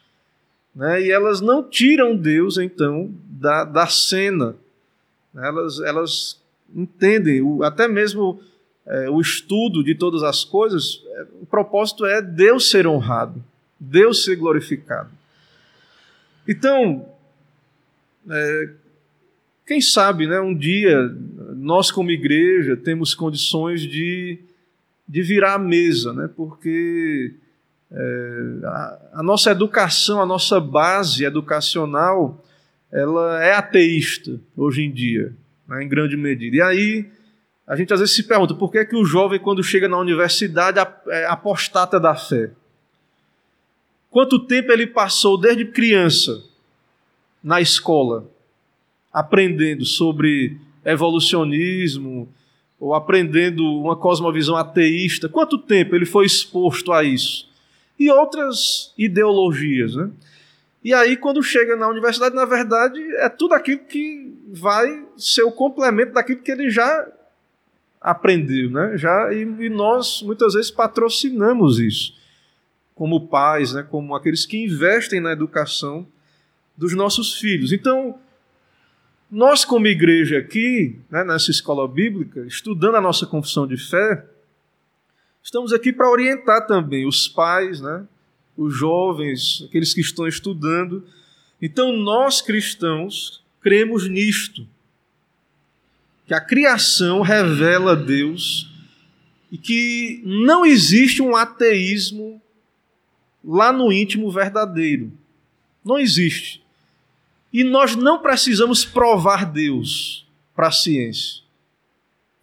Né? E elas não tiram Deus, então, da, da cena. Elas, elas entendem, o, até mesmo é, o estudo de todas as coisas, é, o propósito é Deus ser honrado, Deus ser glorificado. Então, é, quem sabe, né, um dia, nós como igreja temos condições de de virar a mesa, né? porque é, a, a, nossa educação, a nossa base educacional, ela é ateísta hoje em dia, né? em grande medida. E aí a gente às vezes se pergunta por que, é que o jovem, quando chega na universidade, é apostata da fé. Quanto tempo ele passou desde criança na escola, aprendendo sobre evolucionismo, ou aprendendo uma cosmovisão ateísta, quanto tempo ele foi exposto a isso? E outras ideologias, né? E aí, quando chega na universidade, na verdade, é tudo aquilo que vai ser o complemento daquilo que ele já aprendeu, né? Já, e, e nós, muitas vezes, patrocinamos isso, como pais, né? como aqueles que investem na educação dos nossos filhos. Então, nós, como igreja aqui, né, nessa escola bíblica, estudando a nossa confissão de fé, estamos aqui para orientar também os pais, né, os jovens, aqueles que estão estudando. Então, nós cristãos cremos nisto, que a criação revela Deus e que não existe um ateísmo lá no íntimo verdadeiro. Não existe. E nós não precisamos provar Deus para a ciência.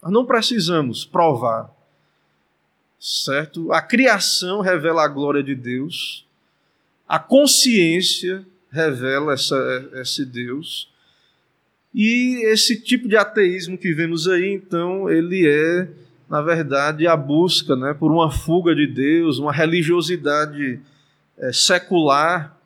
Nós não precisamos provar. Certo? A criação revela a glória de Deus. A consciência revela essa, esse Deus. E esse tipo de ateísmo que vemos aí, então, ele é, na verdade, a busca né, por uma fuga de Deus, uma religiosidade é, secular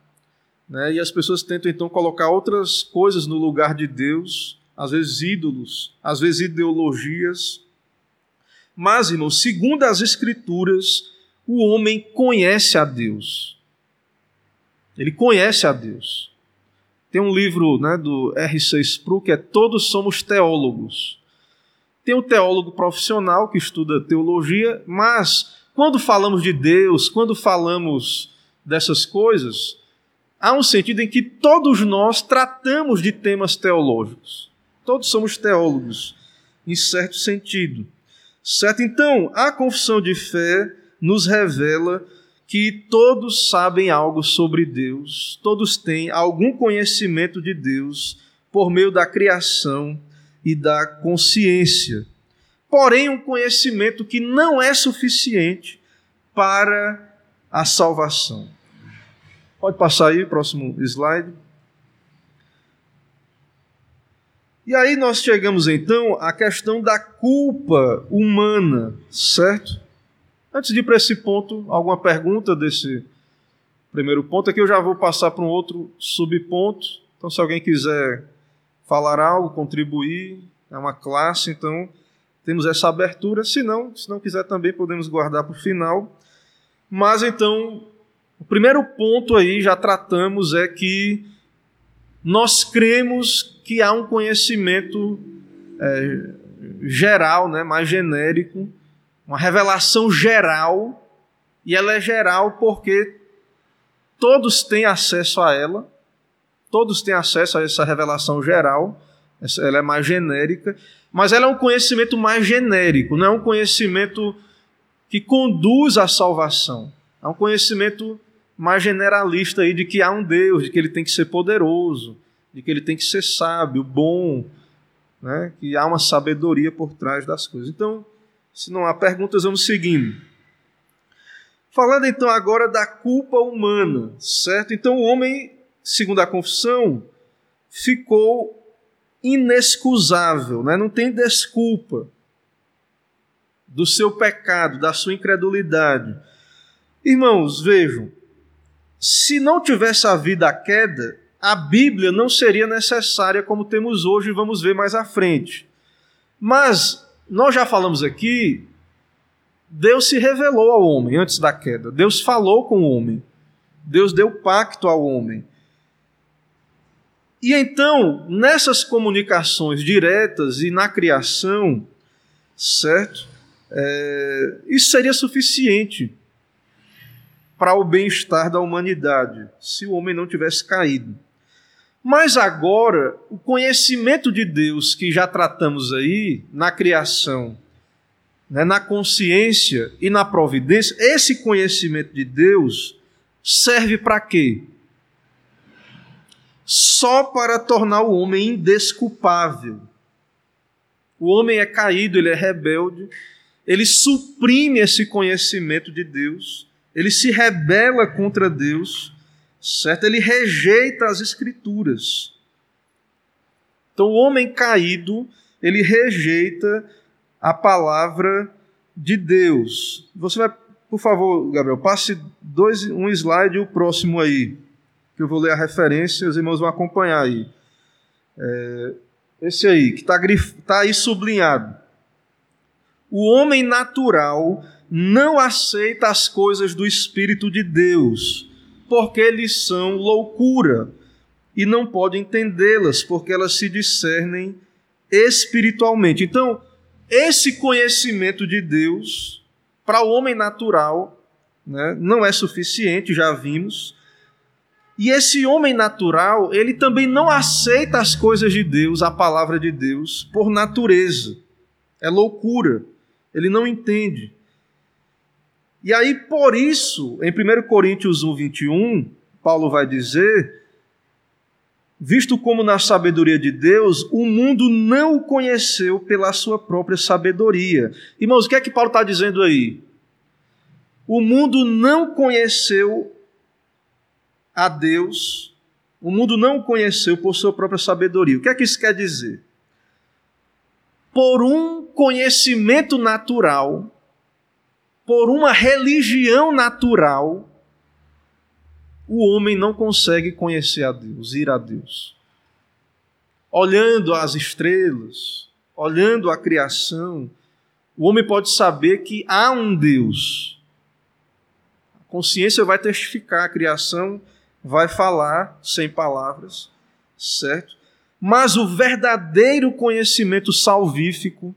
né? E as pessoas tentam então colocar outras coisas no lugar de Deus, às vezes ídolos, às vezes ideologias. Mas, irmão, segundo as Escrituras, o homem conhece a Deus. Ele conhece a Deus. Tem um livro né, do R.C. Spru que é Todos Somos Teólogos. Tem um teólogo profissional que estuda teologia, mas quando falamos de Deus, quando falamos dessas coisas, há um sentido em que todos nós tratamos de temas teológicos. Todos somos teólogos, em certo sentido. Certo? Então, a confissão de fé nos revela que todos sabem algo sobre Deus, todos têm algum conhecimento de Deus por meio da criação e da consciência. Porém, um conhecimento que não é suficiente para a salvação. Pode passar aí, próximo slide. E aí nós chegamos então à questão da culpa humana, certo? Antes de ir para esse ponto, alguma pergunta desse primeiro ponto? Aqui eu já vou passar para um outro subponto. Então, se alguém quiser falar algo, contribuir, é uma classe, então temos essa abertura. Se não, se não quiser também podemos guardar para o final. Mas então, o primeiro ponto aí já tratamos é que nós cremos que há um conhecimento é, geral, né, mais genérico, uma revelação geral, e ela é geral porque todos têm acesso a ela, todos têm acesso a essa revelação geral, ela é mais genérica, mas ela é um conhecimento mais genérico, não é um conhecimento que conduz à salvação. É um conhecimento mais generalista aí de que há um Deus, de que ele tem que ser poderoso, de que ele tem que ser sábio, bom, né? que há uma sabedoria por trás das coisas. Então, se não há perguntas, vamos seguindo. Falando então agora da culpa humana, certo? Então o homem, segundo a confissão, ficou inexcusável, né? não tem desculpa do seu pecado, da sua incredulidade. Irmãos, vejam, se não tivesse havido a queda, a Bíblia não seria necessária como temos hoje, e vamos ver mais à frente. Mas nós já falamos aqui, Deus se revelou ao homem antes da queda. Deus falou com o homem. Deus deu pacto ao homem. E então, nessas comunicações diretas e na criação, certo? É, isso seria suficiente para o bem-estar da humanidade, se o homem não tivesse caído. Mas agora, o conhecimento de Deus que já tratamos aí na criação, né, na consciência e na providência, esse conhecimento de Deus serve para quê? Só para tornar o homem indesculpável. O homem é caído, ele é rebelde, ele suprime esse conhecimento de Deus, ele se rebela contra Deus certo? Ele rejeita as escrituras. Então, o homem caído, ele rejeita a palavra de Deus. Você vai, por favor, Gabriel, passe dois, um slide e o próximo aí, que eu vou ler a referência, os irmãos vão acompanhar aí. É, esse aí, que está tá aí sublinhado. O homem natural não aceita as coisas do Espírito de Deus, porque eles são loucura e não pode entendê-las, porque elas se discernem espiritualmente. Então, esse conhecimento de Deus para o homem natural né, não é suficiente, já vimos. E esse homem natural, ele também não aceita as coisas de Deus, a palavra de Deus, por natureza. É loucura. Ele não entende. E aí, por isso, em 1 Coríntios 1, 21, Paulo vai dizer: Visto como na sabedoria de Deus, o mundo não o conheceu pela sua própria sabedoria. Irmãos, o que é que Paulo está dizendo aí? O mundo não conheceu a Deus, o mundo não o conheceu por sua própria sabedoria. O que é que isso quer dizer? Por um conhecimento natural, por uma religião natural, o homem não consegue conhecer a Deus, ir a Deus. Olhando as estrelas, olhando a criação, o homem pode saber que há um Deus. A consciência vai testificar, a criação vai falar sem palavras, certo? Mas o verdadeiro conhecimento salvífico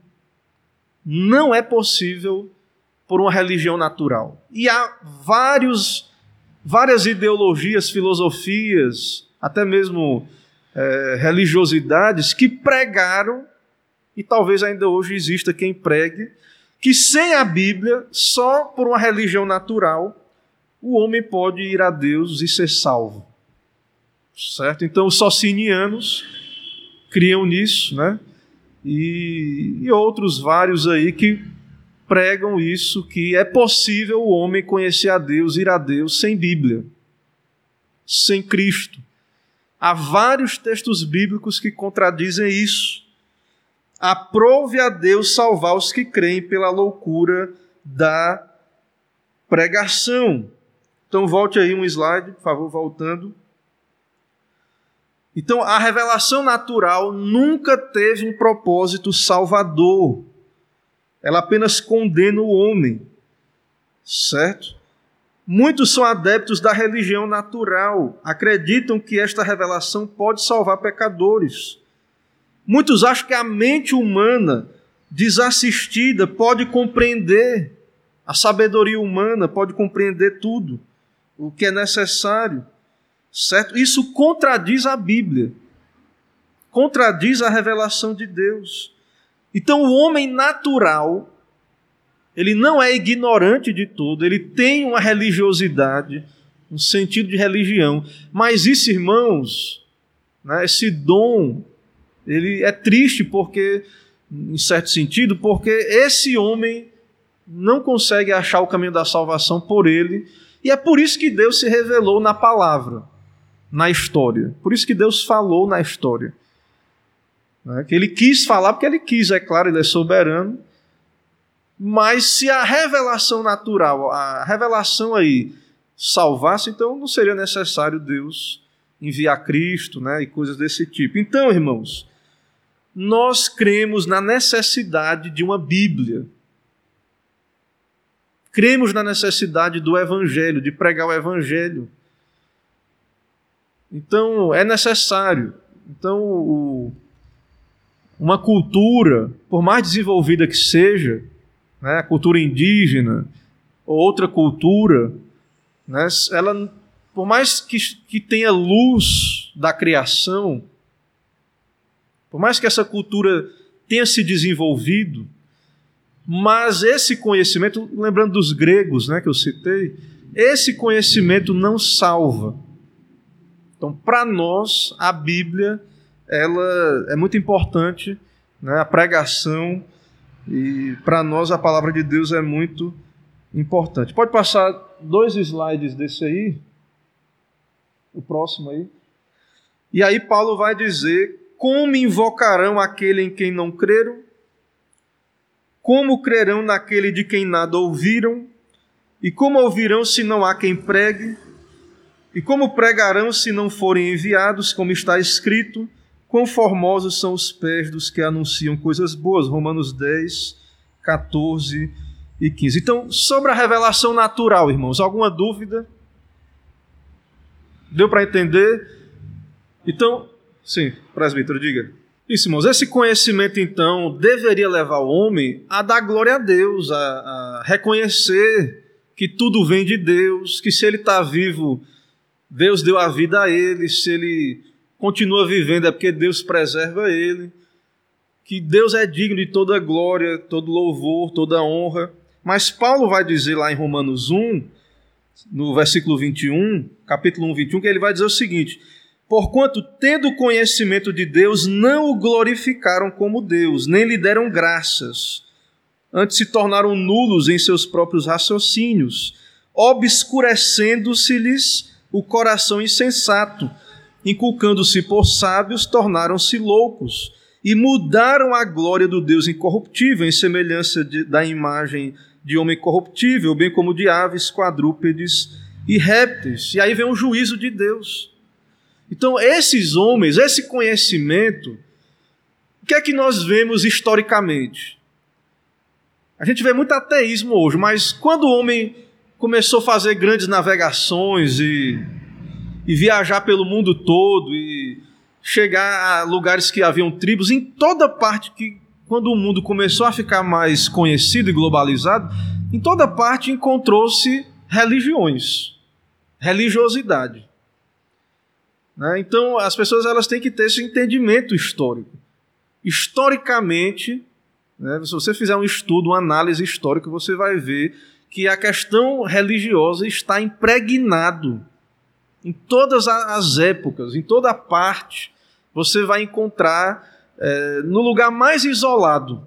não é possível por uma religião natural. E há vários, várias ideologias, filosofias, até mesmo é, religiosidades que pregaram, e talvez ainda hoje exista quem pregue, que sem a Bíblia, só por uma religião natural, o homem pode ir a Deus e ser salvo. Certo? Então, os socinianos criam nisso, né? E, e outros vários aí que pregam isso, que é possível o homem conhecer a Deus, ir a Deus sem Bíblia, sem Cristo. Há vários textos bíblicos que contradizem isso. Aprove a Deus salvar os que creem pela loucura da pregação. Então, volte aí um slide, por favor, voltando. Então, a revelação natural nunca teve um propósito salvador ela apenas condena o homem, certo? Muitos são adeptos da religião natural, acreditam que esta revelação pode salvar pecadores. Muitos acham que a mente humana desassistida pode compreender, a sabedoria humana pode compreender tudo o que é necessário, certo? Isso contradiz a Bíblia, contradiz a revelação de Deus. Então, o homem natural, ele não é ignorante de tudo, ele tem uma religiosidade, um sentido de religião, mas isso, irmãos, né, esse dom, ele é triste porque, em certo sentido, porque esse homem não consegue achar o caminho da salvação por ele e é por isso que Deus se revelou na palavra, na história. Por isso que Deus falou na história. Né? Que ele quis falar, porque ele quis, é claro, ele é soberano. Mas se a revelação natural, a revelação aí, salvasse, então não seria necessário Deus enviar Cristo né, e coisas desse tipo. Então, irmãos, nós cremos na necessidade de uma Bíblia Cremos na necessidade do Evangelho, de pregar o Evangelho. Então, é necessário. Então, o, uma cultura, por mais desenvolvida que seja, né, a cultura indígena ou outra cultura, né, ela, por mais que, que tenha luz da criação, por mais que essa cultura tenha se desenvolvido, mas esse conhecimento, lembrando dos gregos né, que eu citei, esse conhecimento não salva. Então, para nós, a Bíblia ela é muito importante, né, a pregação, e para nós a palavra de Deus é muito importante. Pode passar dois slides desse aí, o próximo aí. E aí Paulo vai dizer: Como invocarão aquele em quem não creram? Como crerão naquele de quem nada ouviram? E como ouvirão se não há quem pregue? E como pregarão se não forem enviados, como está escrito? Quão formosos são os pés dos que anunciam coisas boas. Romanos 10, 14 e 15. Então, sobre a revelação natural, irmãos, alguma dúvida? Deu para entender? Então, sim, presbítero, diga. Isso, irmãos, esse conhecimento, então, deveria levar o homem a dar glória a Deus, a, a reconhecer que tudo vem de Deus, que se ele está vivo, Deus deu a vida a ele, se ele continua vivendo é porque Deus preserva ele, que Deus é digno de toda glória, todo louvor, toda honra. Mas Paulo vai dizer lá em Romanos 1, no versículo 21, capítulo 1, 21, que ele vai dizer o seguinte: Porquanto, tendo conhecimento de Deus, não o glorificaram como Deus, nem lhe deram graças. Antes se tornaram nulos em seus próprios raciocínios, obscurecendo-se-lhes o coração insensato, inculcando-se por sábios, tornaram-se loucos e mudaram a glória do Deus incorruptível em semelhança de, da imagem de homem corruptível, bem como de aves, quadrúpedes e répteis. E aí vem o juízo de Deus. Então, esses homens, esse conhecimento, o que é que nós vemos historicamente? A gente vê muito ateísmo hoje, mas quando o homem começou a fazer grandes navegações e, e viajar pelo mundo todo e chegar a lugares que haviam tribos, em toda parte que, quando o mundo começou a ficar mais conhecido e globalizado, em toda parte encontrou-se religiões, religiosidade. Né? Então, as pessoas elas têm que ter esse entendimento histórico. Historicamente, né, se você fizer um estudo, uma análise histórica, você vai ver que a questão religiosa está impregnado em todas as épocas, em toda parte. Você vai encontrar é, no lugar mais isolado,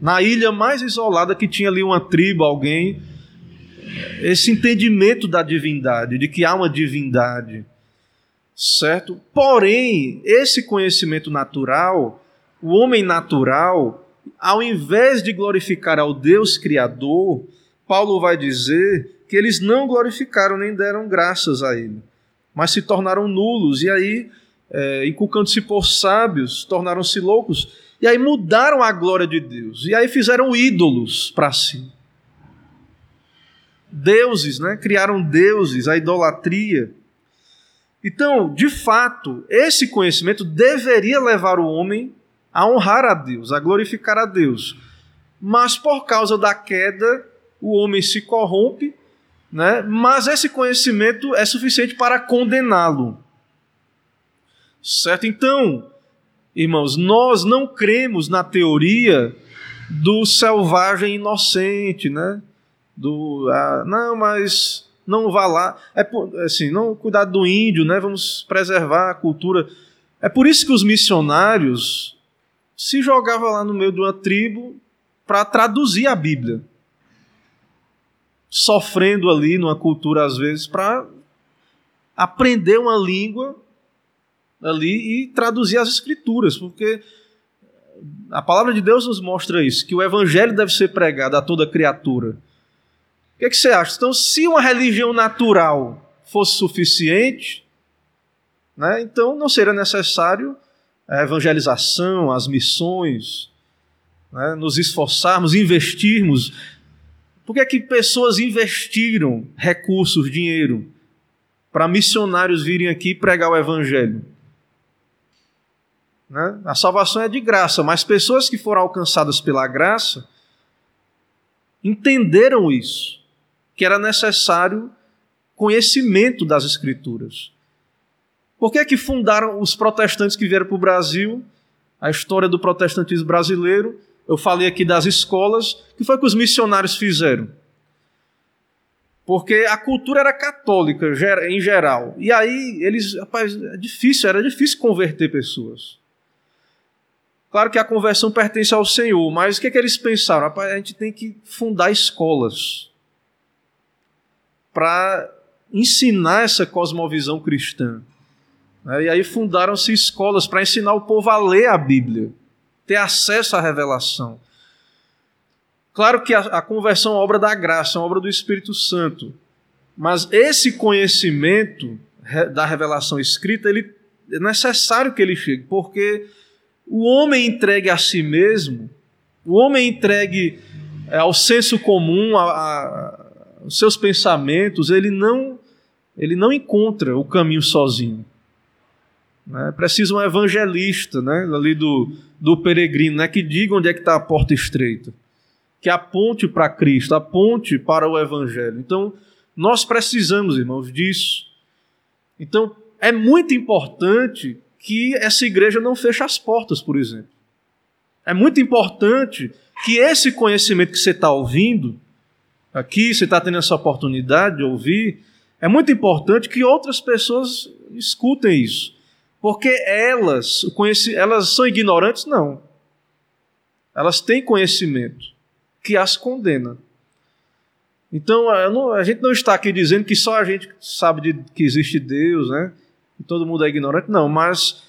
na ilha mais isolada que tinha ali uma tribo, alguém, esse entendimento da divindade, de que há uma divindade certo? Porém, esse conhecimento natural, o homem natural, ao invés de glorificar ao Deus Criador, Paulo vai dizer que eles não glorificaram nem deram graças a Ele, mas se tornaram nulos. E aí é, inculcando-se por sábios, tornaram-se loucos, e aí mudaram a glória de Deus, e aí fizeram ídolos para si. Deuses, né? Criaram deuses, a idolatria. Então, de fato, esse conhecimento deveria levar o homem a honrar a Deus, a glorificar a Deus. Mas por causa da queda, o homem se corrompe, né? mas esse conhecimento é suficiente para condená-lo. Certo? Então, irmãos, nós não cremos na teoria do selvagem inocente, né? Do, ah, não, mas não vá lá. É assim, não cuidar do índio, né? Vamos preservar a cultura. É por isso que os missionários se jogavam lá no meio de uma tribo para traduzir a Bíblia. Sofrendo ali numa cultura, às vezes, para aprender uma língua ali e traduzir as escrituras, porque a palavra de Deus nos mostra isso, que o evangelho deve ser pregado a toda criatura. O que, é que você acha? Então, se uma religião natural fosse suficiente, né, então não seria necessário a evangelização, as missões, né, nos esforçarmos, investirmos. Por que, é que pessoas investiram recursos, dinheiro, para missionários virem aqui pregar o evangelho? Né? A salvação é de graça, mas pessoas que foram alcançadas pela graça entenderam isso, que era necessário conhecimento das Escrituras. Por que, é que fundaram os protestantes que vieram para o Brasil? A história do protestantismo brasileiro. Eu falei aqui das escolas. O que foi que os missionários fizeram? Porque a cultura era católica em geral. E aí eles, rapaz, é difícil, era difícil converter pessoas. Claro que a conversão pertence ao Senhor, mas o que, é que eles pensaram? Rapaz, a gente tem que fundar escolas para ensinar essa cosmovisão cristã. Né? E aí fundaram-se escolas para ensinar o povo a ler a Bíblia, ter acesso à revelação. Claro que a, conversão é obra da graça, é obra do Espírito Santo. Mas esse conhecimento da revelação escrita, ele é necessário que ele chegue, porque o homem entregue a si mesmo, o homem entregue é, ao senso comum, a, a, aos seus pensamentos, ele não, ele não encontra o caminho sozinho. Né? Precisa um evangelista, né? ali do, do peregrino, né? que diga onde é que está a porta estreita, que aponte para Cristo, aponte para o evangelho. Então, nós precisamos, irmãos, disso. Então, é muito importante que essa igreja não feche as portas, por exemplo. É muito importante que esse conhecimento que você está ouvindo, aqui, você está tendo essa oportunidade de ouvir, é muito importante que outras pessoas escutem isso. Porque elas, elas são ignorantes? Não. Elas têm conhecimento que as condena. Então, a gente não está aqui dizendo que só a gente sabe de, que existe Deus, né? e todo mundo é ignorante. Não, mas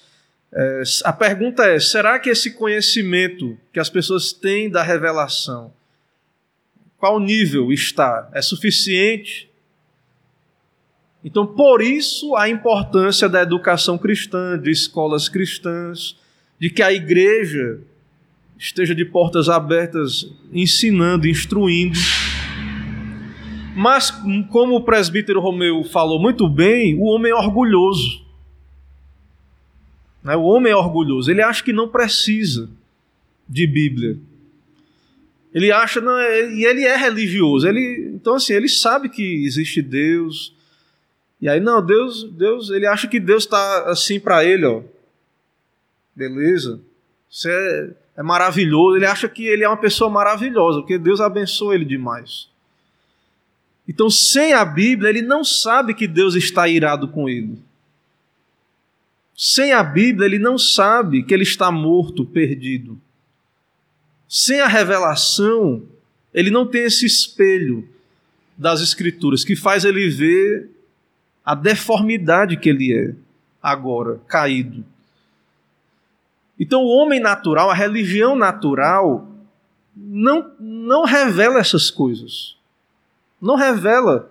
é, a pergunta é: será que esse conhecimento que as pessoas têm da revelação, qual nível está? É suficiente? Então, por isso, a importância da educação cristã, de escolas cristãs, de que a igreja esteja de portas abertas, ensinando, instruindo. Mas, como o presbítero Romeu falou muito bem, o homem é orgulhoso. Né? O homem é orgulhoso. Ele acha que não precisa de Bíblia. Ele acha, não, e ele é religioso. Ele, então, assim, ele sabe que existe Deus. E aí, não, Deus, Deus, ele acha que Deus está assim para ele, ó. Beleza? Isso é, é maravilhoso. Ele acha que ele é uma pessoa maravilhosa, porque Deus abençoa ele demais. Então, sem a Bíblia, ele não sabe que Deus está irado com ele. Sem a Bíblia, ele não sabe que ele está morto, perdido. Sem a revelação, ele não tem esse espelho das Escrituras que faz ele ver a deformidade que ele é agora, caído. Então, o homem natural, a religião natural, não, não revela essas coisas. Não revela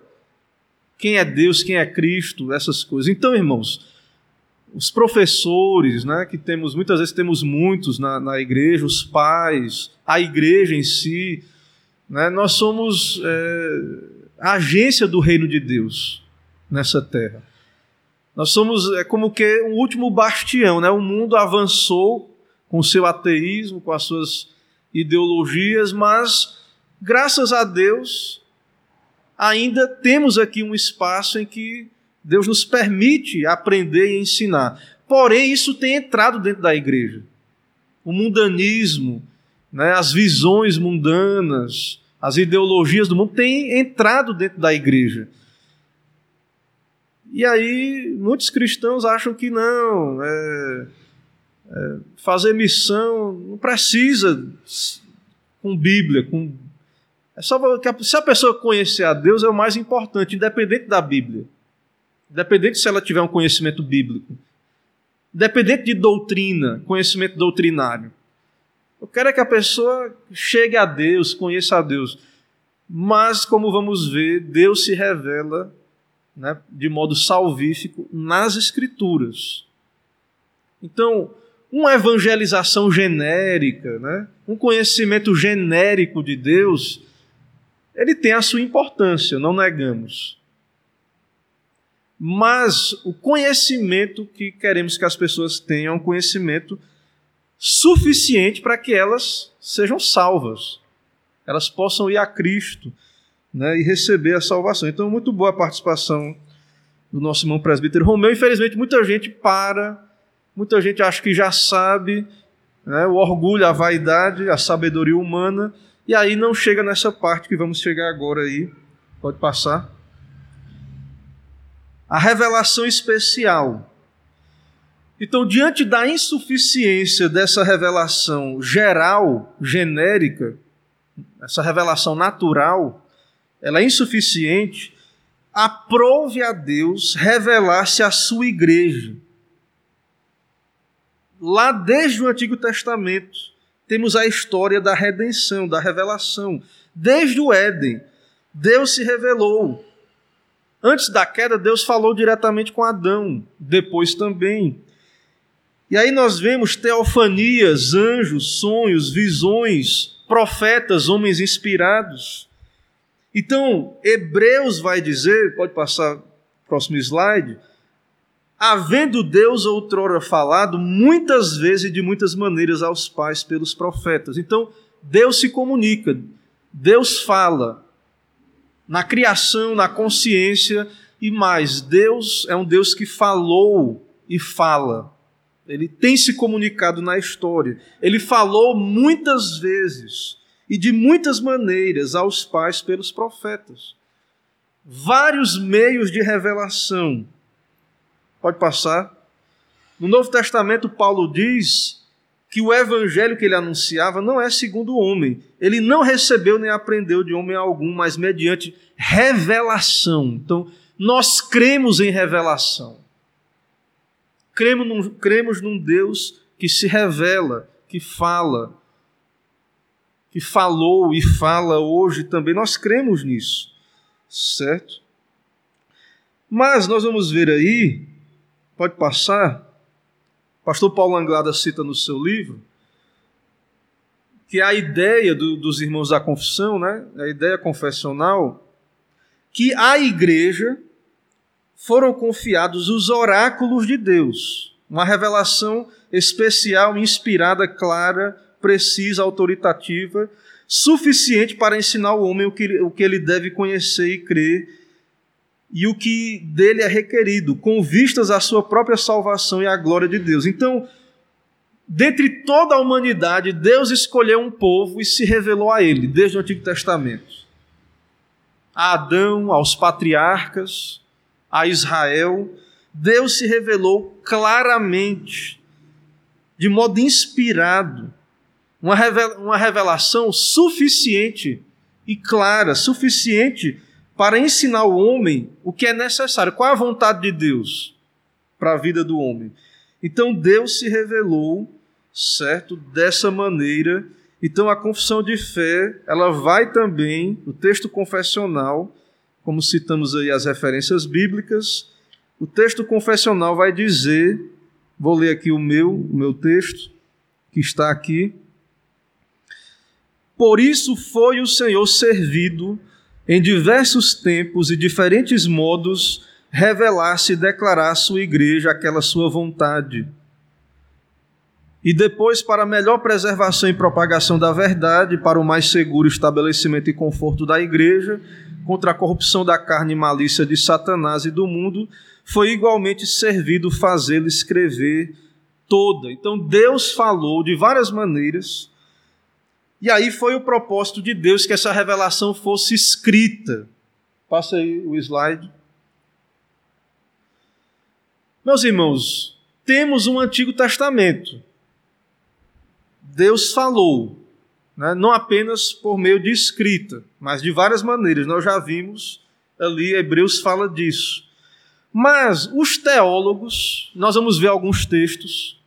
quem é Deus, quem é Cristo, essas coisas. Então, irmãos, os professores, né, que temos muitas vezes temos muitos na, na igreja, os pais, a igreja em si, né, nós somos é, a agência do reino de Deus nessa terra. Nós somos é como que um último bastião, né? O mundo avançou com seu ateísmo, com as suas ideologias, mas graças a Deus ainda temos aqui um espaço em que Deus nos permite aprender e ensinar. Porém, isso tem entrado dentro da igreja. O mundanismo, né, as visões mundanas, as ideologias do mundo têm entrado dentro da igreja. E aí, muitos cristãos acham que não, é, é, fazer missão não precisa com Bíblia, com. É só que se a pessoa conhecer a Deus é o mais importante, independente da Bíblia. Independente se ela tiver um conhecimento bíblico. Independente de doutrina, conhecimento doutrinário. Eu quero é que a pessoa chegue a Deus, conheça a Deus. Mas, como vamos ver, Deus se revela né, de modo salvífico nas Escrituras. Então, uma evangelização genérica, né, um conhecimento genérico de Deus, ele tem a sua importância, não negamos. Mas o conhecimento que queremos que as pessoas tenham é um conhecimento suficiente para que elas sejam salvas, elas possam ir a Cristo né, e receber a salvação. Então, muito boa a participação do nosso irmão presbítero Romeu. Infelizmente, muita gente para, muita gente acha que já sabe, né, o orgulho, a vaidade, a sabedoria humana, e aí não chega nessa parte que vamos chegar agora aí. Pode passar. A revelação especial. Então, diante da insuficiência dessa revelação geral, genérica, essa revelação natural, ela é insuficiente, aprove a Deus revelar-se à sua igreja. Lá desde o Antigo Testamento, temos a história da redenção, da revelação. Desde o Éden, Deus se revelou. Antes da queda, Deus falou diretamente com Adão, depois também. E aí nós vemos teofanias, anjos, sonhos, visões, profetas, homens inspirados. Então, Hebreus vai dizer, pode passar próximo slide, havendo Deus outrora falado muitas vezes e de muitas maneiras aos pais pelos profetas. Então, Deus se comunica, Deus fala na criação, na consciência e mais, Deus é um Deus que falou e fala. Ele tem se comunicado na história. Ele falou muitas vezes e de muitas maneiras aos pais pelos profetas. Vários meios de revelação. Pode passar. No Novo Testamento, Paulo diz que o evangelho que ele anunciava não é segundo o homem. Ele não recebeu nem aprendeu de homem algum, mas mediante revelação. Então, nós cremos em revelação. Cremos num, cremos num Deus que se revela, que fala, que falou e fala hoje também. Nós cremos nisso, certo? Mas nós vamos ver aí, pode passar, pastor Paulo Anglada cita no seu livro, que a ideia do, dos irmãos da confissão, né, a ideia confessional, que à igreja foram confiados os oráculos de Deus, uma revelação especial, inspirada, clara, precisa, autoritativa, suficiente para ensinar o homem o que, o que ele deve conhecer e crer e o que dele é requerido, com vistas à sua própria salvação e à glória de Deus. Então, dentre toda a humanidade, Deus escolheu um povo e se revelou a ele, desde o Antigo Testamento. A Adão, aos patriarcas, a Israel, Deus se revelou claramente, de modo inspirado, uma revelação suficiente e clara, suficiente para ensinar o homem o que é necessário. Qual é a vontade de Deus para a vida do homem? Então Deus se revelou, certo, dessa maneira. Então a confissão de fé, ela vai também, o texto confessional, como citamos aí as referências bíblicas, o texto confessional vai dizer Vou ler aqui o meu, o meu texto, que está aqui. Por isso foi o Senhor servido em diversos tempos e diferentes modos revelar-se e declarar à sua igreja aquela sua vontade. E depois, para melhor preservação e propagação da verdade, para o mais seguro estabelecimento e conforto da igreja, contra a corrupção da carne e malícia de Satanás e do mundo, foi igualmente servido fazê-lo escrever toda. Então Deus falou de várias maneiras e aí foi o propósito de Deus que essa revelação fosse escrita. Passa aí o slide. Meus irmãos, temos um Antigo Testamento. Deus falou, né? não apenas por meio de escrita, mas de várias maneiras. Nós já vimos ali, Hebreus fala disso. Mas os teólogos, nós vamos ver alguns textos,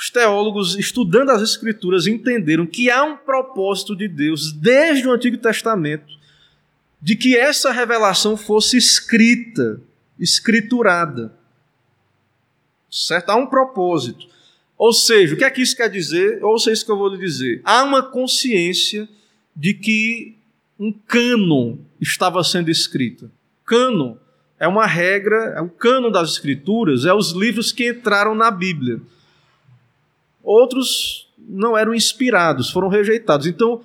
os teólogos, estudando as Escrituras, entenderam que há um propósito de Deus, desde o Antigo Testamento, de que essa revelação fosse escrita, escriturada. Certo? Há um propósito. Ou seja, o que é que isso quer dizer? Ouça isso que eu vou lhe dizer. Há uma consciência de que um cânon estava sendo escrito. Cânon é uma regra, é o cânon das Escrituras, é os livros que entraram na Bíblia. Outros não eram inspirados, foram rejeitados. Então,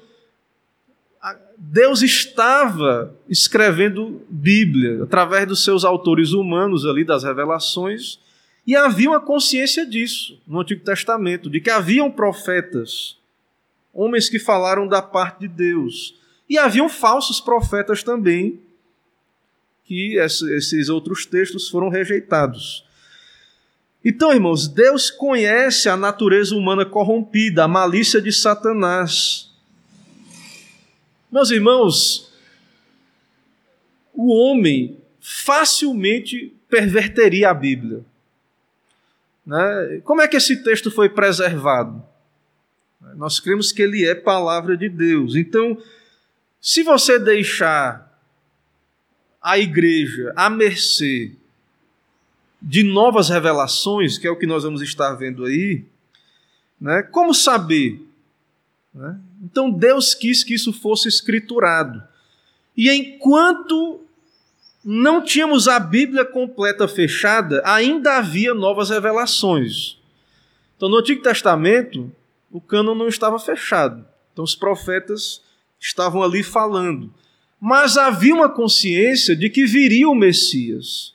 Deus estava escrevendo Bíblia através dos seus autores humanos ali das revelações, e havia uma consciência disso no Antigo Testamento, de que haviam profetas, homens que falaram da parte de Deus, e haviam falsos profetas também, que esses outros textos foram rejeitados. Então, irmãos, Deus conhece a natureza humana corrompida, a malícia de Satanás. Meus irmãos, o homem facilmente perverteria a Bíblia. Né? Como é que esse texto foi preservado? Nós cremos que ele é palavra de Deus. Então, se você deixar a igreja à mercê de novas revelações, que é o que nós vamos estar vendo aí, né? como saber? Né? Então Deus quis que isso fosse escriturado. E enquanto não tínhamos a Bíblia completa fechada, ainda havia novas revelações. Então, no Antigo Testamento, o cânon não estava fechado. Então, os profetas estavam ali falando. Mas havia uma consciência de que viria o Messias.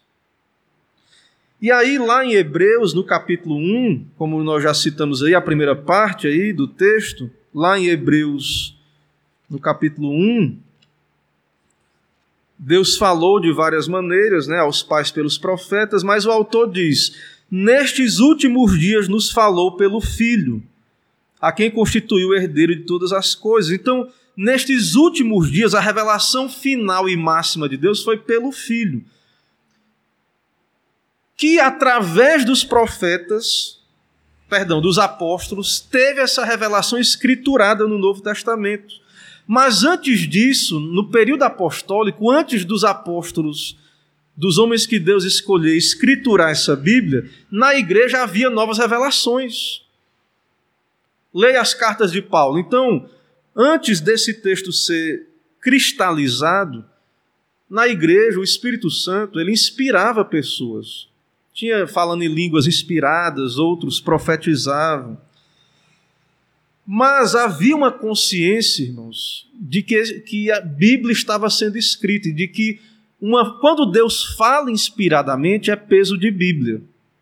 E aí, lá em Hebreus, no capítulo 1, como nós já citamos aí, a primeira parte aí do texto, lá em Hebreus, no capítulo 1, Deus falou de várias maneiras né, aos pais pelos profetas, mas o autor diz: Nestes últimos dias nos falou pelo Filho, a quem constituiu o herdeiro de todas as coisas. Então, nestes últimos dias, a revelação final e máxima de Deus foi pelo Filho que através dos profetas, perdão, dos apóstolos, teve essa revelação escriturada no Novo Testamento. Mas antes disso, no período apostólico, antes dos apóstolos, dos homens que Deus escolheu escriturar essa Bíblia, na igreja havia novas revelações. Leia as cartas de Paulo. Então, antes desse texto ser cristalizado, na igreja, o Espírito Santo, ele inspirava pessoas tinha falando em línguas inspiradas, outros profetizavam. Mas havia uma consciência, irmãos, de que, que a Bíblia estava sendo escrita e de que uma, quando Deus fala inspiradamente é peso de Bíblia,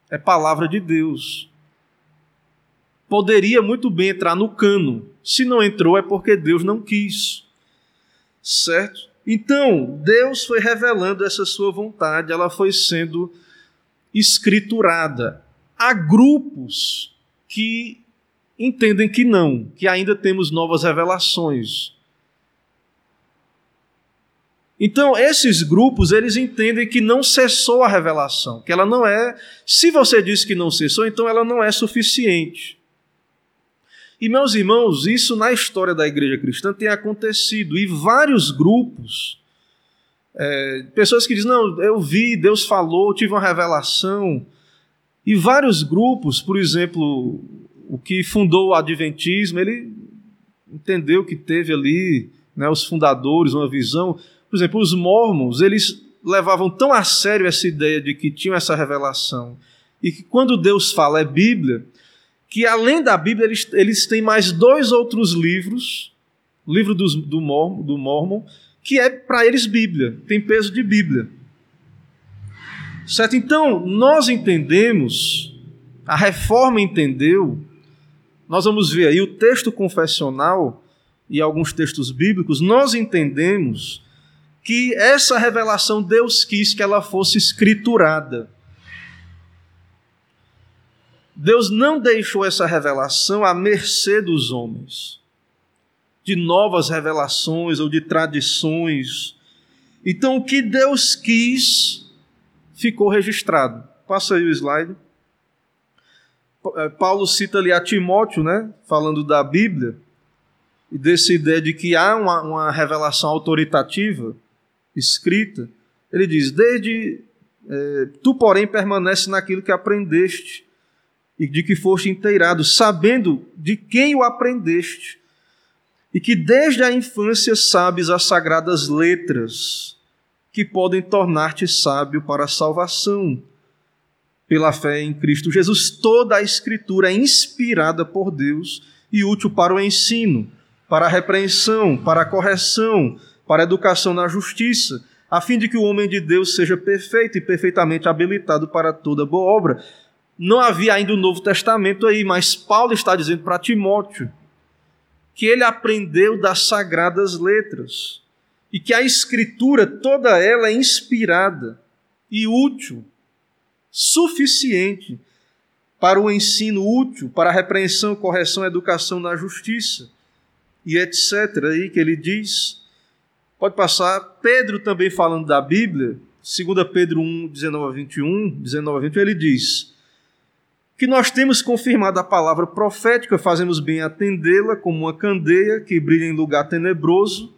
é palavra de Deus. Poderia muito bem entrar no cano. Se não entrou é porque Deus não quis. Certo? Então, Deus foi revelando essa sua vontade, ela foi sendo escriturada. Há grupos que entendem que não, que ainda temos novas revelações. Então, esses grupos, eles entendem que não cessou a revelação, que ela não é, se você diz que não cessou, então ela não é suficiente. E meus irmãos, isso na história da igreja cristã tem acontecido, e vários grupos é, pessoas que dizem, não, eu vi, Deus falou, tive uma revelação. E vários grupos, por exemplo, o que fundou o Adventismo, ele entendeu que teve ali né, os fundadores uma visão. Por exemplo, os mormons, eles levavam tão a sério essa ideia de que tinham essa revelação e que quando Deus fala é Bíblia, que além da Bíblia eles, eles têm mais dois outros livros, livro dos, do, Mormon, do Mormon, que é para eles Bíblia, tem peso de Bíblia. Certo? Então, nós entendemos, a reforma entendeu, nós vamos ver aí o texto confessional e alguns textos bíblicos, nós entendemos que essa revelação Deus quis que ela fosse escriturada. Deus não deixou essa revelação à mercê dos homens, de novas revelações ou de tradições. Então, o que Deus quis ficou registrado. Passa aí o slide. É, Paulo cita ali a Timóteo, né, falando da Bíblia, e dessa ideia de que há uma, uma revelação autoritativa escrita. Ele diz: Desde é, tu, porém, permanece naquilo que aprendeste e de que foste inteirado, sabendo de quem o aprendeste, e que desde a infância sabes as sagradas letras que podem tornar-te sábio para a salvação. Pela fé em Cristo Jesus, toda a Escritura é inspirada por Deus e útil para o ensino, para a repreensão, para a correção, para a educação na justiça, a fim de que o homem de Deus seja perfeito e perfeitamente habilitado para toda boa obra. Não havia ainda o Novo Testamento aí, mas Paulo está dizendo para Timóteo que ele aprendeu das sagradas letras e que a Escritura, toda ela, é inspirada e útil, suficiente para o ensino útil, para a repreensão, correção, educação na justiça e etc. Aí que ele diz. Pode passar. Pedro também falando da Bíblia, 2 Pedro 1, 19 a 21, 19 a 21, ele diz que nós temos confirmado a palavra profética, fazemos bem atendê-la como uma candeia que brilha em lugar tenebroso,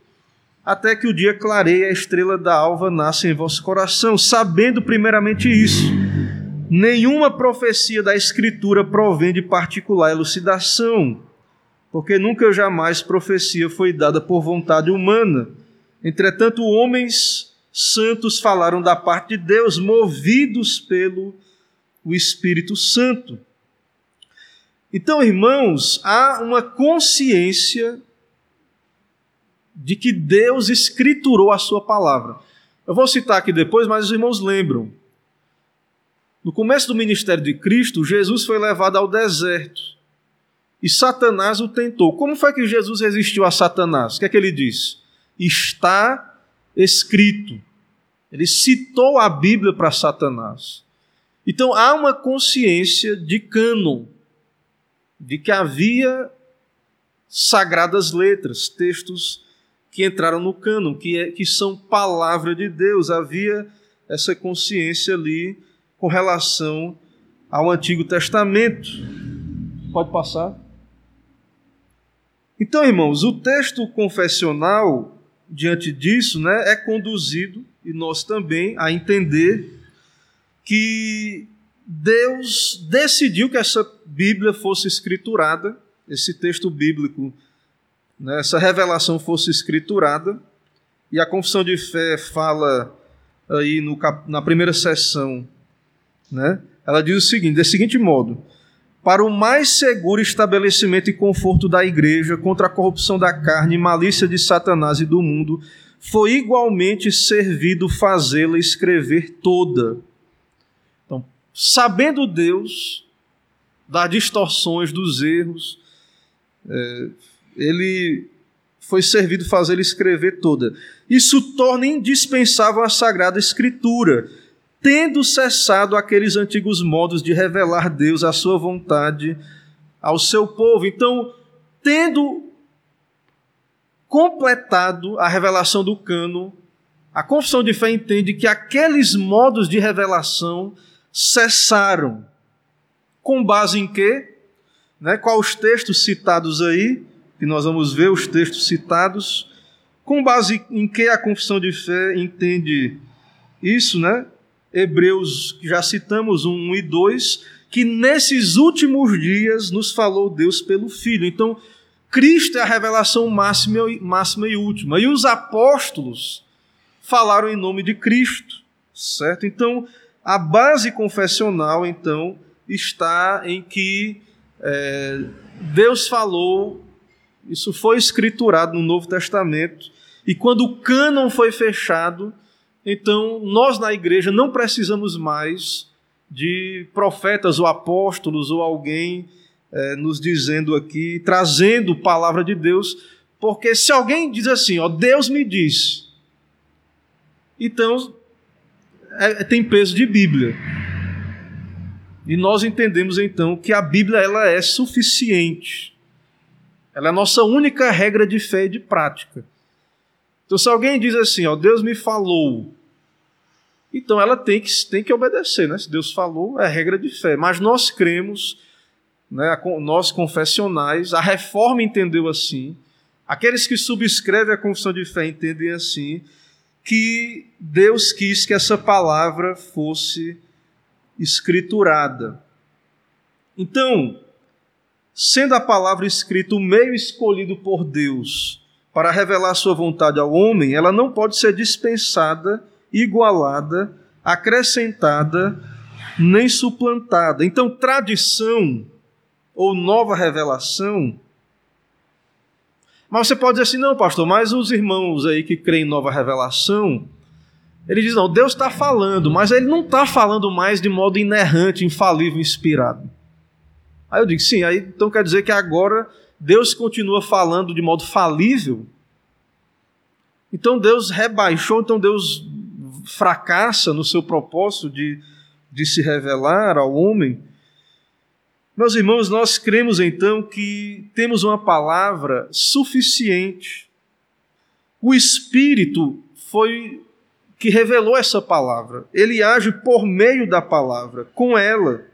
até que o dia clareie a estrela da alva nasce em vosso coração, sabendo primeiramente isso. Nenhuma profecia da Escritura provém de particular elucidação, porque nunca jamais profecia foi dada por vontade humana. Entretanto, homens santos falaram da parte de Deus, movidos pelo o Espírito Santo. Então, irmãos, há uma consciência de que Deus escriturou a sua palavra. Eu vou citar aqui depois, mas os irmãos lembram. No começo do ministério de Cristo, Jesus foi levado ao deserto e Satanás o tentou. Como foi que Jesus resistiu a Satanás? O que é que ele disse? Está escrito. Ele citou a Bíblia para Satanás. Então há uma consciência de cânon, de que havia sagradas letras, textos que entraram no cânon, que, é, que são palavra de Deus. Havia essa consciência ali com relação ao Antigo Testamento. Pode passar. Então, irmãos, o texto confessional, diante disso, né, é conduzido, e nós também, a entender que Deus decidiu que essa Bíblia fosse escriturada, esse texto bíblico né, essa revelação fosse escriturada, e a confissão de fé fala aí no, na primeira sessão, né, ela diz o seguinte: da seguinte modo, para o mais seguro estabelecimento e conforto da igreja contra a corrupção da carne e malícia de Satanás e do mundo, foi igualmente servido fazê-la escrever toda. Sabendo Deus das distorções, dos erros, é, ele foi servido fazer ele escrever toda. Isso torna indispensável a Sagrada Escritura, tendo cessado aqueles antigos modos de revelar Deus a sua vontade ao seu povo. Então, tendo completado a revelação do cano, a confissão de fé entende que aqueles modos de revelação cessaram. Com base em quê? Né? Quais os textos citados aí? que nós vamos ver os textos citados, com base em que a confissão de fé entende isso, né? Hebreus, já citamos, 1 e 2, que nesses últimos dias nos falou Deus pelo Filho. Então, Cristo é a revelação máxima, máxima e última. E os apóstolos falaram em nome de Cristo, certo? Então, a base confessional, então, está em que é, Deus falou, isso foi escriturado no Novo Testamento, e quando o cânon foi fechado, então nós na igreja não precisamos mais de profetas ou apóstolos ou alguém é, nos dizendo aqui, trazendo palavra de Deus, porque se alguém diz assim, ó, Deus me disse, então é, tem peso de Bíblia. E nós entendemos então que a Bíblia ela é suficiente. Ela é a nossa única regra de fé e de prática. Então, se alguém diz assim, ó, Deus me falou, então ela tem que, tem que obedecer, né? Se Deus falou, é regra de fé. Mas nós cremos, né, nós confessionais, a reforma entendeu assim, aqueles que subscrevem a confissão de fé entendem assim, que Deus quis que essa palavra fosse escriturada. Então, sendo a palavra escrita o meio escolhido por Deus para revelar sua vontade ao homem, ela não pode ser dispensada, igualada, acrescentada, nem suplantada. Então, tradição ou nova revelação. Mas você pode dizer assim, não, pastor, mas os irmãos aí que creem em nova revelação, ele diz, não, Deus está falando, mas ele não está falando mais de modo inerrante, infalível, inspirado. Aí eu digo, sim, aí então quer dizer que agora Deus continua falando de modo falível. Então Deus rebaixou, então Deus fracassa no seu propósito de, de se revelar ao homem. Meus irmãos, nós cremos então que temos uma palavra suficiente. O Espírito foi que revelou essa palavra. Ele age por meio da palavra, com ela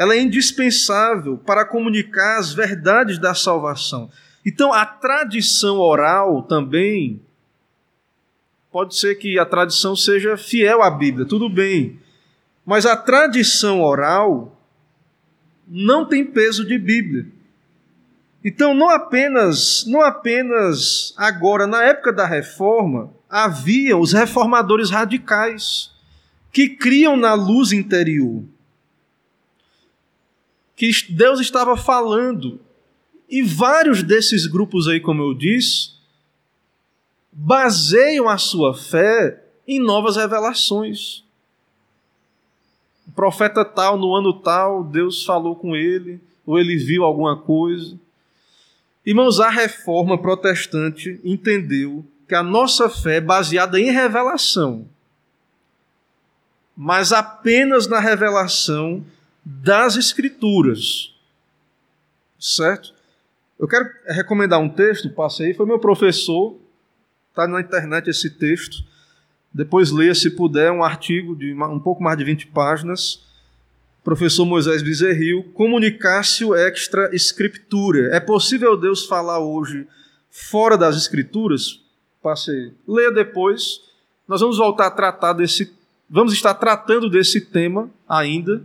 ela é indispensável para comunicar as verdades da salvação. Então, a tradição oral também pode ser que a tradição seja fiel à Bíblia, tudo bem. Mas a tradição oral não tem peso de Bíblia. Então, não apenas, não apenas agora, na época da reforma, havia os reformadores radicais que criam na luz interior que Deus estava falando. E vários desses grupos aí, como eu disse, baseiam a sua fé em novas revelações. Profeta tal, no ano tal, Deus falou com ele, ou ele viu alguma coisa. Irmãos, a reforma protestante entendeu que a nossa fé é baseada em revelação, mas apenas na revelação das Escrituras. Certo? Eu quero recomendar um texto, passe aí, foi meu professor, está na internet esse texto. Depois leia, se puder, um artigo de um pouco mais de 20 páginas. Professor Moisés Bezerril, Comunicácio Extra Escritura. É possível Deus falar hoje fora das Escrituras? Passe aí. Leia depois. Nós vamos voltar a tratar desse. Vamos estar tratando desse tema ainda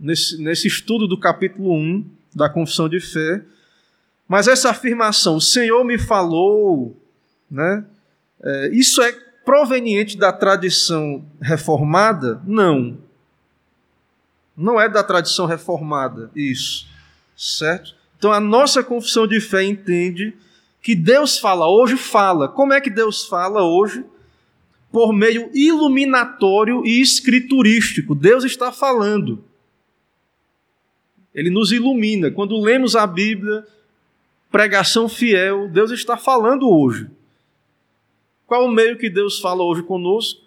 nesse, nesse estudo do capítulo 1 da Confissão de Fé. Mas essa afirmação, o Senhor me falou, né? É, isso é proveniente da tradição reformada? Não. Não é da tradição reformada, isso. Certo? Então a nossa confissão de fé entende que Deus fala hoje, fala. Como é que Deus fala hoje? Por meio iluminatório e escriturístico. Deus está falando. Ele nos ilumina. Quando lemos a Bíblia, pregação fiel, Deus está falando hoje. Qual o meio que Deus fala hoje conosco?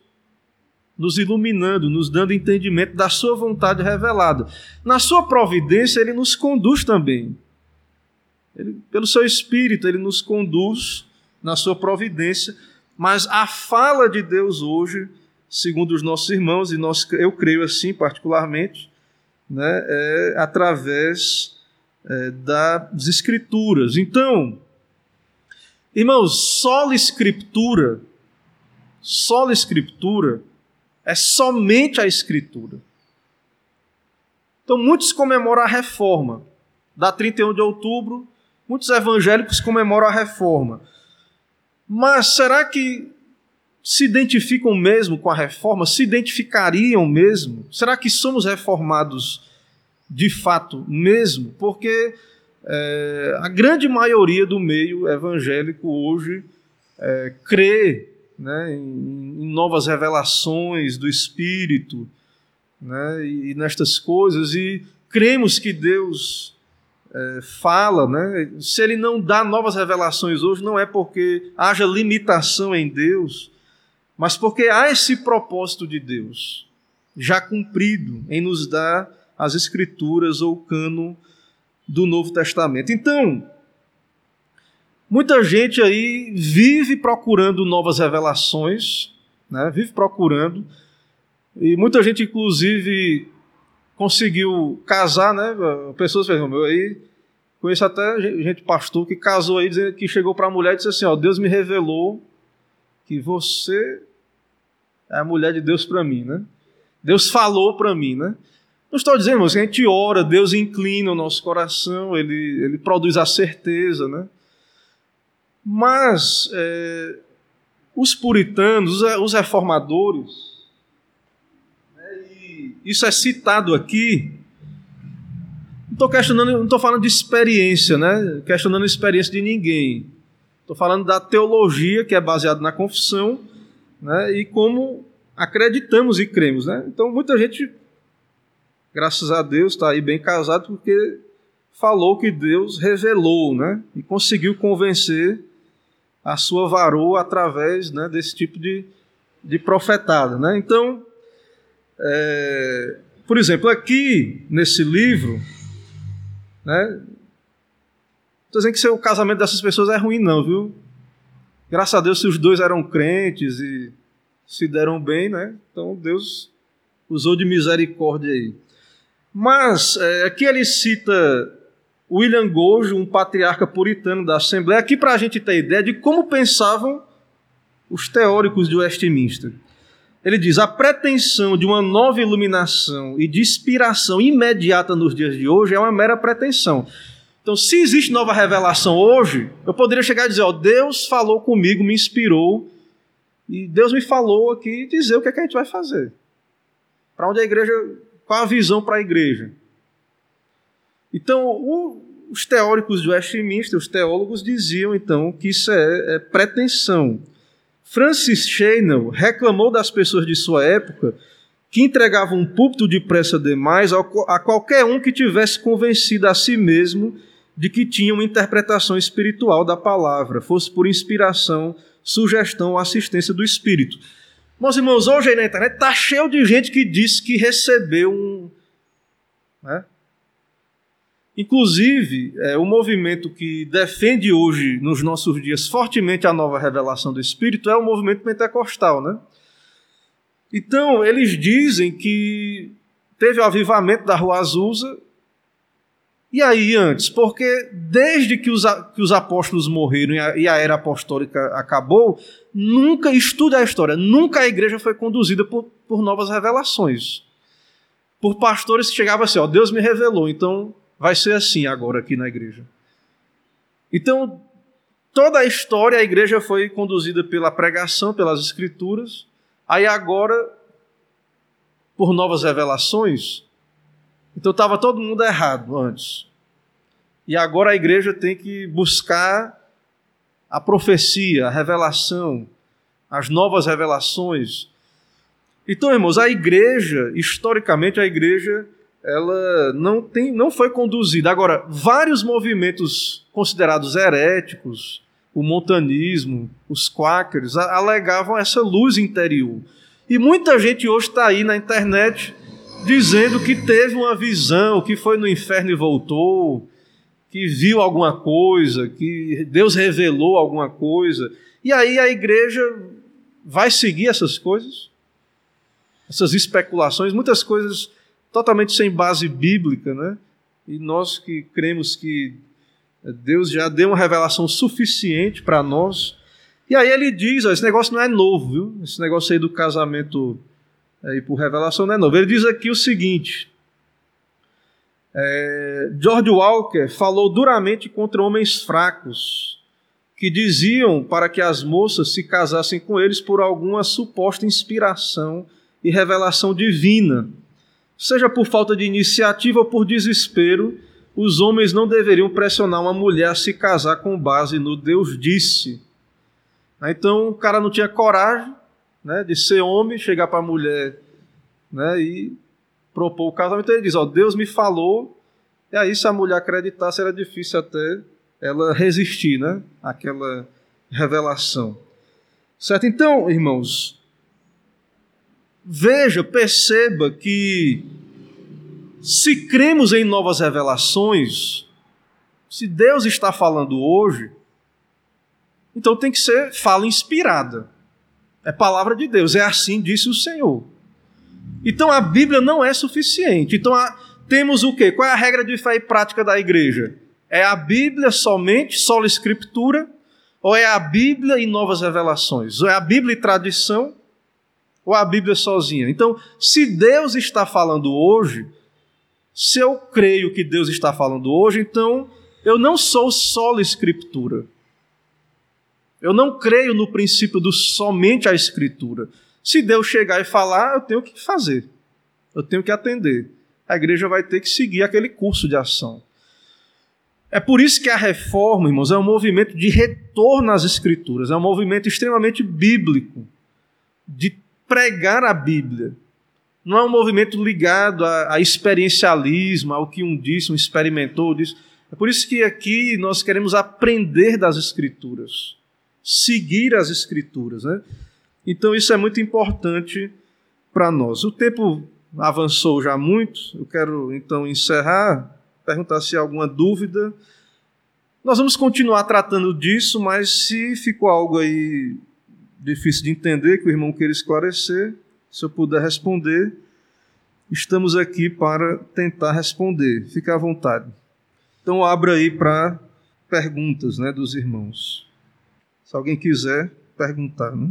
Nos iluminando, nos dando entendimento da Sua vontade revelada. Na Sua providência, Ele nos conduz também. Ele, pelo Seu Espírito, Ele nos conduz na Sua providência. Mas a fala de Deus hoje, segundo os nossos irmãos, e nós, eu creio assim particularmente, né, é através é, das Escrituras. Então, irmãos, sola Escritura, sola Escritura é somente a Escritura. Então, muitos comemoram a reforma. Da 31 de outubro, muitos evangélicos comemoram a reforma. Mas será que se identificam mesmo com a reforma? Se identificariam mesmo? Será que somos reformados de fato mesmo? Porque é, a grande maioria do meio evangélico hoje é, crê né, em, em, novas revelações do Espírito né, e nestas coisas, e cremos que Deus é, fala. Né, se Ele não dá novas revelações hoje, não é porque haja limitação em Deus, mas porque há esse propósito de Deus já cumprido em nos dar as Escrituras ou o cano do Novo Testamento. Então, muita gente aí vive procurando novas revelações, né? vive procurando, e muita gente, inclusive, conseguiu casar, né? Pessoas, meu, aí conheço até gente pastor que casou aí, que chegou para a mulher e disse assim: ó, Deus me revelou que você é a mulher de Deus para mim, né? Deus falou para mim, né? Não estou dizendo, que a gente ora, Deus inclina o nosso coração, ele, ele produz a certeza, né? Mas é, os puritanos, os reformadores, né, isso é citado aqui. Não estou questionando, não estou falando de experiência, né? Questionando a experiência de ninguém. Estou falando da teologia que é baseada na confissão, né? E como acreditamos e cremos, né? Então muita gente graças a Deus, está aí bem casado, porque falou que Deus revelou, né? E conseguiu convencer a sua varoa através né, desse tipo de, de profetada, né? Então, é, por exemplo, aqui nesse livro, né? Estou dizendo que o casamento dessas pessoas é ruim, não, viu? Graças a Deus, se os dois eram crentes e se deram bem, né? Então Deus usou de misericórdia aí. Mas é, aqui ele cita William Gojo, um patriarca puritano da Assembleia, aqui para a gente ter ideia de como pensavam os teóricos de Westminster. Ele diz: a pretensão de uma nova iluminação e de inspiração imediata nos dias de hoje é uma mera pretensão. Então, se existe nova revelação hoje, eu poderia chegar e dizer: ó, Deus falou comigo, me inspirou, e Deus me falou aqui dizer o que, é que a gente vai fazer. Para onde a igreja qual a visão para a igreja? Então, o, os teóricos de Westminster, os teólogos diziam então que isso é, é pretensão. Francis Cheynell reclamou das pessoas de sua época que entregavam um púlpito depressa demais a qualquer um que tivesse convencido a si mesmo de que tinha uma interpretação espiritual da palavra, fosse por inspiração, sugestão ou assistência do Espírito. Meus irmãos, hoje aí na internet está cheio de gente que disse que recebeu um. Né? Inclusive, é, o movimento que defende hoje, nos nossos dias, fortemente a nova revelação do Espírito é o movimento pentecostal. Né? Então, eles dizem que teve o avivamento da Rua Azusa e aí antes? Porque desde que os, que os apóstolos morreram e a, e a, era apostólica acabou, nunca, estuda a história, nunca a igreja foi conduzida por, por novas revelações. Por pastores que chegavam assim, ó, Deus me revelou, então vai ser assim agora aqui na igreja. Então, toda a história, a igreja foi conduzida pela pregação, pelas escrituras, aí agora, por novas revelações, então estava todo mundo errado antes. E agora a igreja tem que buscar a profecia, a revelação, as novas revelações. Então, irmãos, a igreja, historicamente a igreja, ela não tem, não foi conduzida. Agora, vários movimentos considerados heréticos, o montanismo, os quáqueros, alegavam essa luz interior. E muita gente hoje está aí na internet dizendo que teve uma visão, que foi no inferno e voltou, que viu alguma coisa, que Deus revelou alguma coisa. E aí a igreja vai seguir essas coisas, essas especulações, muitas coisas totalmente sem base bíblica, né? E nós que cremos que Deus já deu uma revelação suficiente para nós. E aí ele diz: ó, esse negócio não é novo, viu? Esse negócio aí do casamento aí por revelação não é novo. Ele diz aqui o seguinte: É, George Walker falou duramente contra homens fracos que diziam para que as moças se casassem com eles por alguma suposta inspiração e revelação divina. Seja por falta de iniciativa ou por desespero, os homens não deveriam pressionar uma mulher a se casar com base no Deus disse. Então o cara não tinha coragem né, de ser homem, chegar para a mulher né, e propor o casamento. Então ele diz: ó, Deus me falou, e aí se a mulher acreditasse era difícil até ela resistir né, àquela revelação. Certo? Então, irmãos, veja, perceba que se cremos em novas revelações, se Deus está falando hoje, então tem que ser fala inspirada. É palavra de Deus, é assim disse o Senhor. Então a Bíblia não é suficiente. Então a, temos o quê? Qual é a regra de fé e prática da igreja? É a Bíblia somente, sola escritura, ou é a Bíblia e novas revelações? Ou é a Bíblia e tradição, ou a Bíblia sozinha? Então, se Deus está falando hoje, se eu creio que Deus está falando hoje, então eu não sou só escritura. Eu não creio no princípio do somente a escritura. Se Deus chegar e falar, eu tenho que fazer. Eu tenho que atender. A igreja vai ter que seguir aquele curso de ação. É por isso que a reforma, irmãos, é um movimento de retorno às escrituras, é um movimento extremamente bíblico, de pregar a Bíblia, não é um movimento ligado a, a experiencialismo, ao que um disse, um experimentou, disse. É por isso que aqui nós queremos aprender das Escrituras, seguir as Escrituras. Né? Então isso é muito importante para nós. O tempo avançou já muito, eu quero então encerrar, perguntar se há alguma dúvida. Nós vamos continuar tratando disso, mas se ficou algo aí difícil de entender, que o irmão queira esclarecer, se eu puder responder, estamos aqui para tentar responder. Fique à vontade. Então, abra aí para perguntas né, dos irmãos. Se alguém quiser perguntar. Né?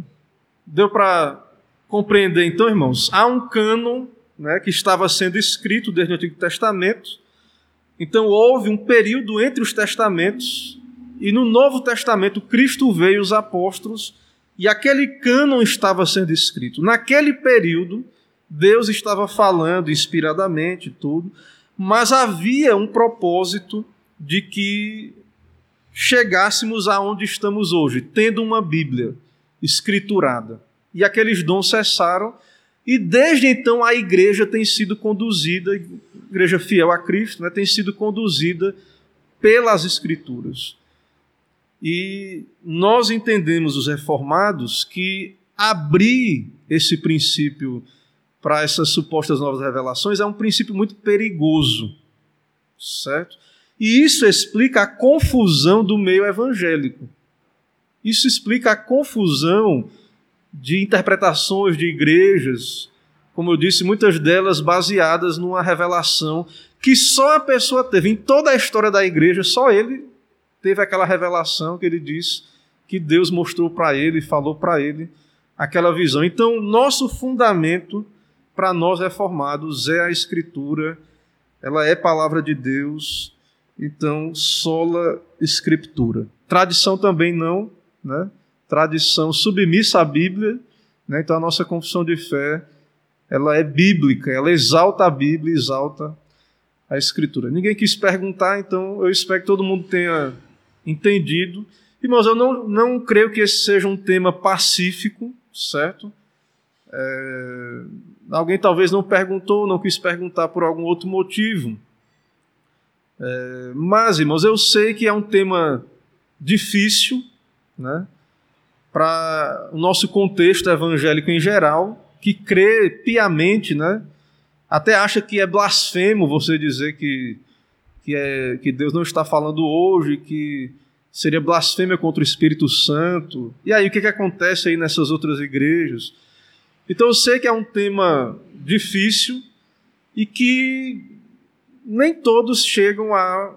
Deu para compreender, então, irmãos? Há um cânon né, que estava sendo escrito desde o Antigo Testamento. Então, houve um período entre os testamentos. E no Novo Testamento, Cristo veio, os apóstolos e aquele cânon estava sendo escrito. Naquele período, Deus estava falando inspiradamente tudo, mas havia um propósito de que chegássemos aonde estamos hoje, tendo uma Bíblia escriturada. E aqueles dons cessaram, e desde então a igreja tem sido conduzida, igreja fiel a Cristo, né, tem sido conduzida pelas Escrituras. E nós entendemos, os reformados, que abrir esse princípio para essas supostas novas revelações é um princípio muito perigoso, certo? E isso explica a confusão do meio evangélico. Isso explica a confusão de interpretações de igrejas, como eu disse, muitas delas baseadas numa revelação que só a pessoa teve. Em toda a história da igreja, só ele teve aquela revelação que ele disse que Deus mostrou para ele, falou para ele aquela visão. Então, nosso fundamento para nós reformados é a Escritura, ela é palavra de Deus, então, sola Escritura. Tradição também não, né? Tradição submissa à Bíblia, né? então a nossa confissão de fé ela é bíblica, ela exalta a Bíblia, exalta a Escritura. Ninguém quis perguntar, então eu espero que todo mundo tenha entendido. Irmãos, eu não, não creio que esse seja um tema pacífico, certo? É, alguém talvez não perguntou, não quis perguntar por algum outro motivo. É, mas, irmãos, eu sei que é um tema difícil, né? Para o nosso contexto evangélico em geral, que crê piamente, né? Até acha que é blasfemo você dizer que que, é, que Deus não está falando hoje, que seria blasfêmia contra o Espírito Santo. E aí, o que, que acontece aí nessas outras igrejas? Então, eu sei que é um tema difícil e que nem todos chegam a,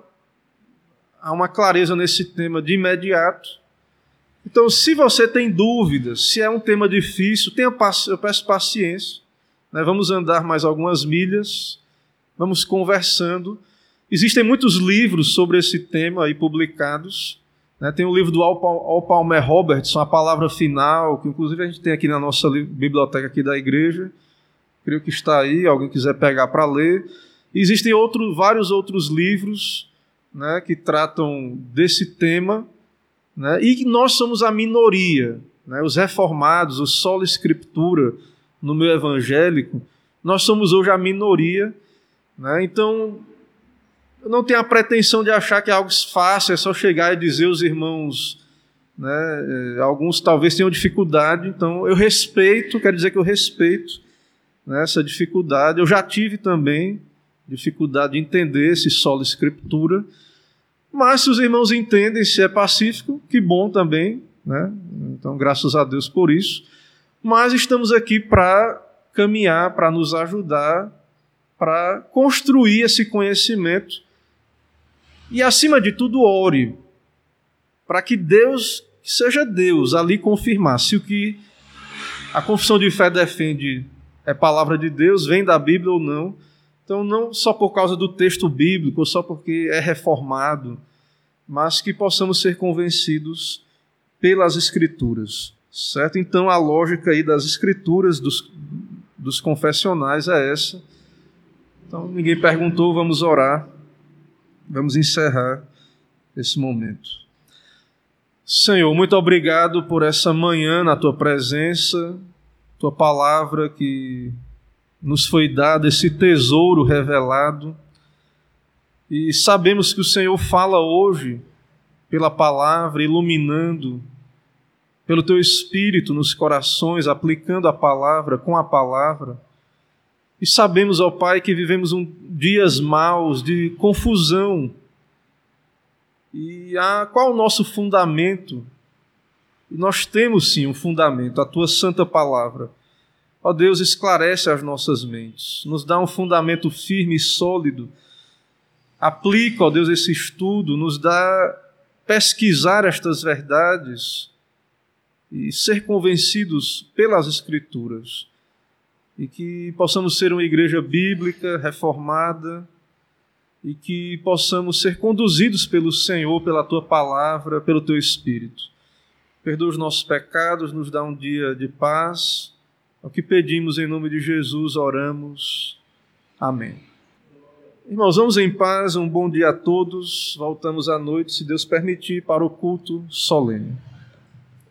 a uma clareza nesse tema de imediato. Então, se você tem dúvidas, se é um tema difícil, tenha, eu peço paciência. Né? Vamos andar mais algumas milhas, vamos conversando Existem muitos livros sobre esse tema aí publicados. Né? Tem o livro do Al Palmer Robertson, A Palavra Final, que inclusive a gente tem aqui na nossa biblioteca aqui da igreja. Creio que está aí, alguém quiser pegar para ler. Existem outro, vários outros livros né, que tratam desse tema, né, e nós somos a minoria, né, os reformados, o solo escritura no meio evangélico, nós somos hoje a minoria, né, então eu não tenho a pretensão de achar que é algo fácil, é só chegar e dizer os irmãos, né, eh, alguns talvez tenham dificuldade, então eu respeito, quero dizer que eu respeito né, essa dificuldade, eu já tive também, dificuldade de entender esse solo escritura, mas se os irmãos entendem, se é pacífico, que bom também, né? Então, graças a Deus por isso. Mas estamos aqui para caminhar, para nos ajudar, para construir esse conhecimento. E, acima de tudo, ore, para que Deus, que seja Deus, ali confirmar se o que a confissão de fé defende é palavra de Deus, vem da Bíblia ou não, então, não só por causa do texto bíblico, só porque é reformado, mas que possamos ser convencidos pelas Escrituras, certo? Então, a lógica aí das Escrituras, dos, dos confessionais é essa. Então, ninguém perguntou, vamos orar, vamos encerrar esse momento. Senhor, muito obrigado por essa manhã na tua presença, tua palavra que nos foi dado esse tesouro revelado. E sabemos que o Senhor fala hoje pela palavra, iluminando, pelo teu espírito nos corações, aplicando a palavra com a palavra. E sabemos, ó Pai, que vivemos um, dias maus de confusão. E a, qual o nosso fundamento? nós temos sim um fundamento, a tua santa palavra. Ó Deus, esclarece as nossas mentes, nos dá um fundamento firme e sólido. Aplica, ó Deus, esse estudo, nos dá pesquisar estas verdades e ser convencidos pelas Escrituras. E que possamos ser uma igreja bíblica, reformada, e que possamos ser conduzidos pelo Senhor, pela tua palavra, pelo teu Espírito. Perdoa os nossos pecados, nos dá um dia de paz o que pedimos em nome de Jesus, oramos. Amém. Irmãos, vamos em paz, um bom dia a todos. Voltamos à noite, se Deus permitir, para o culto solene.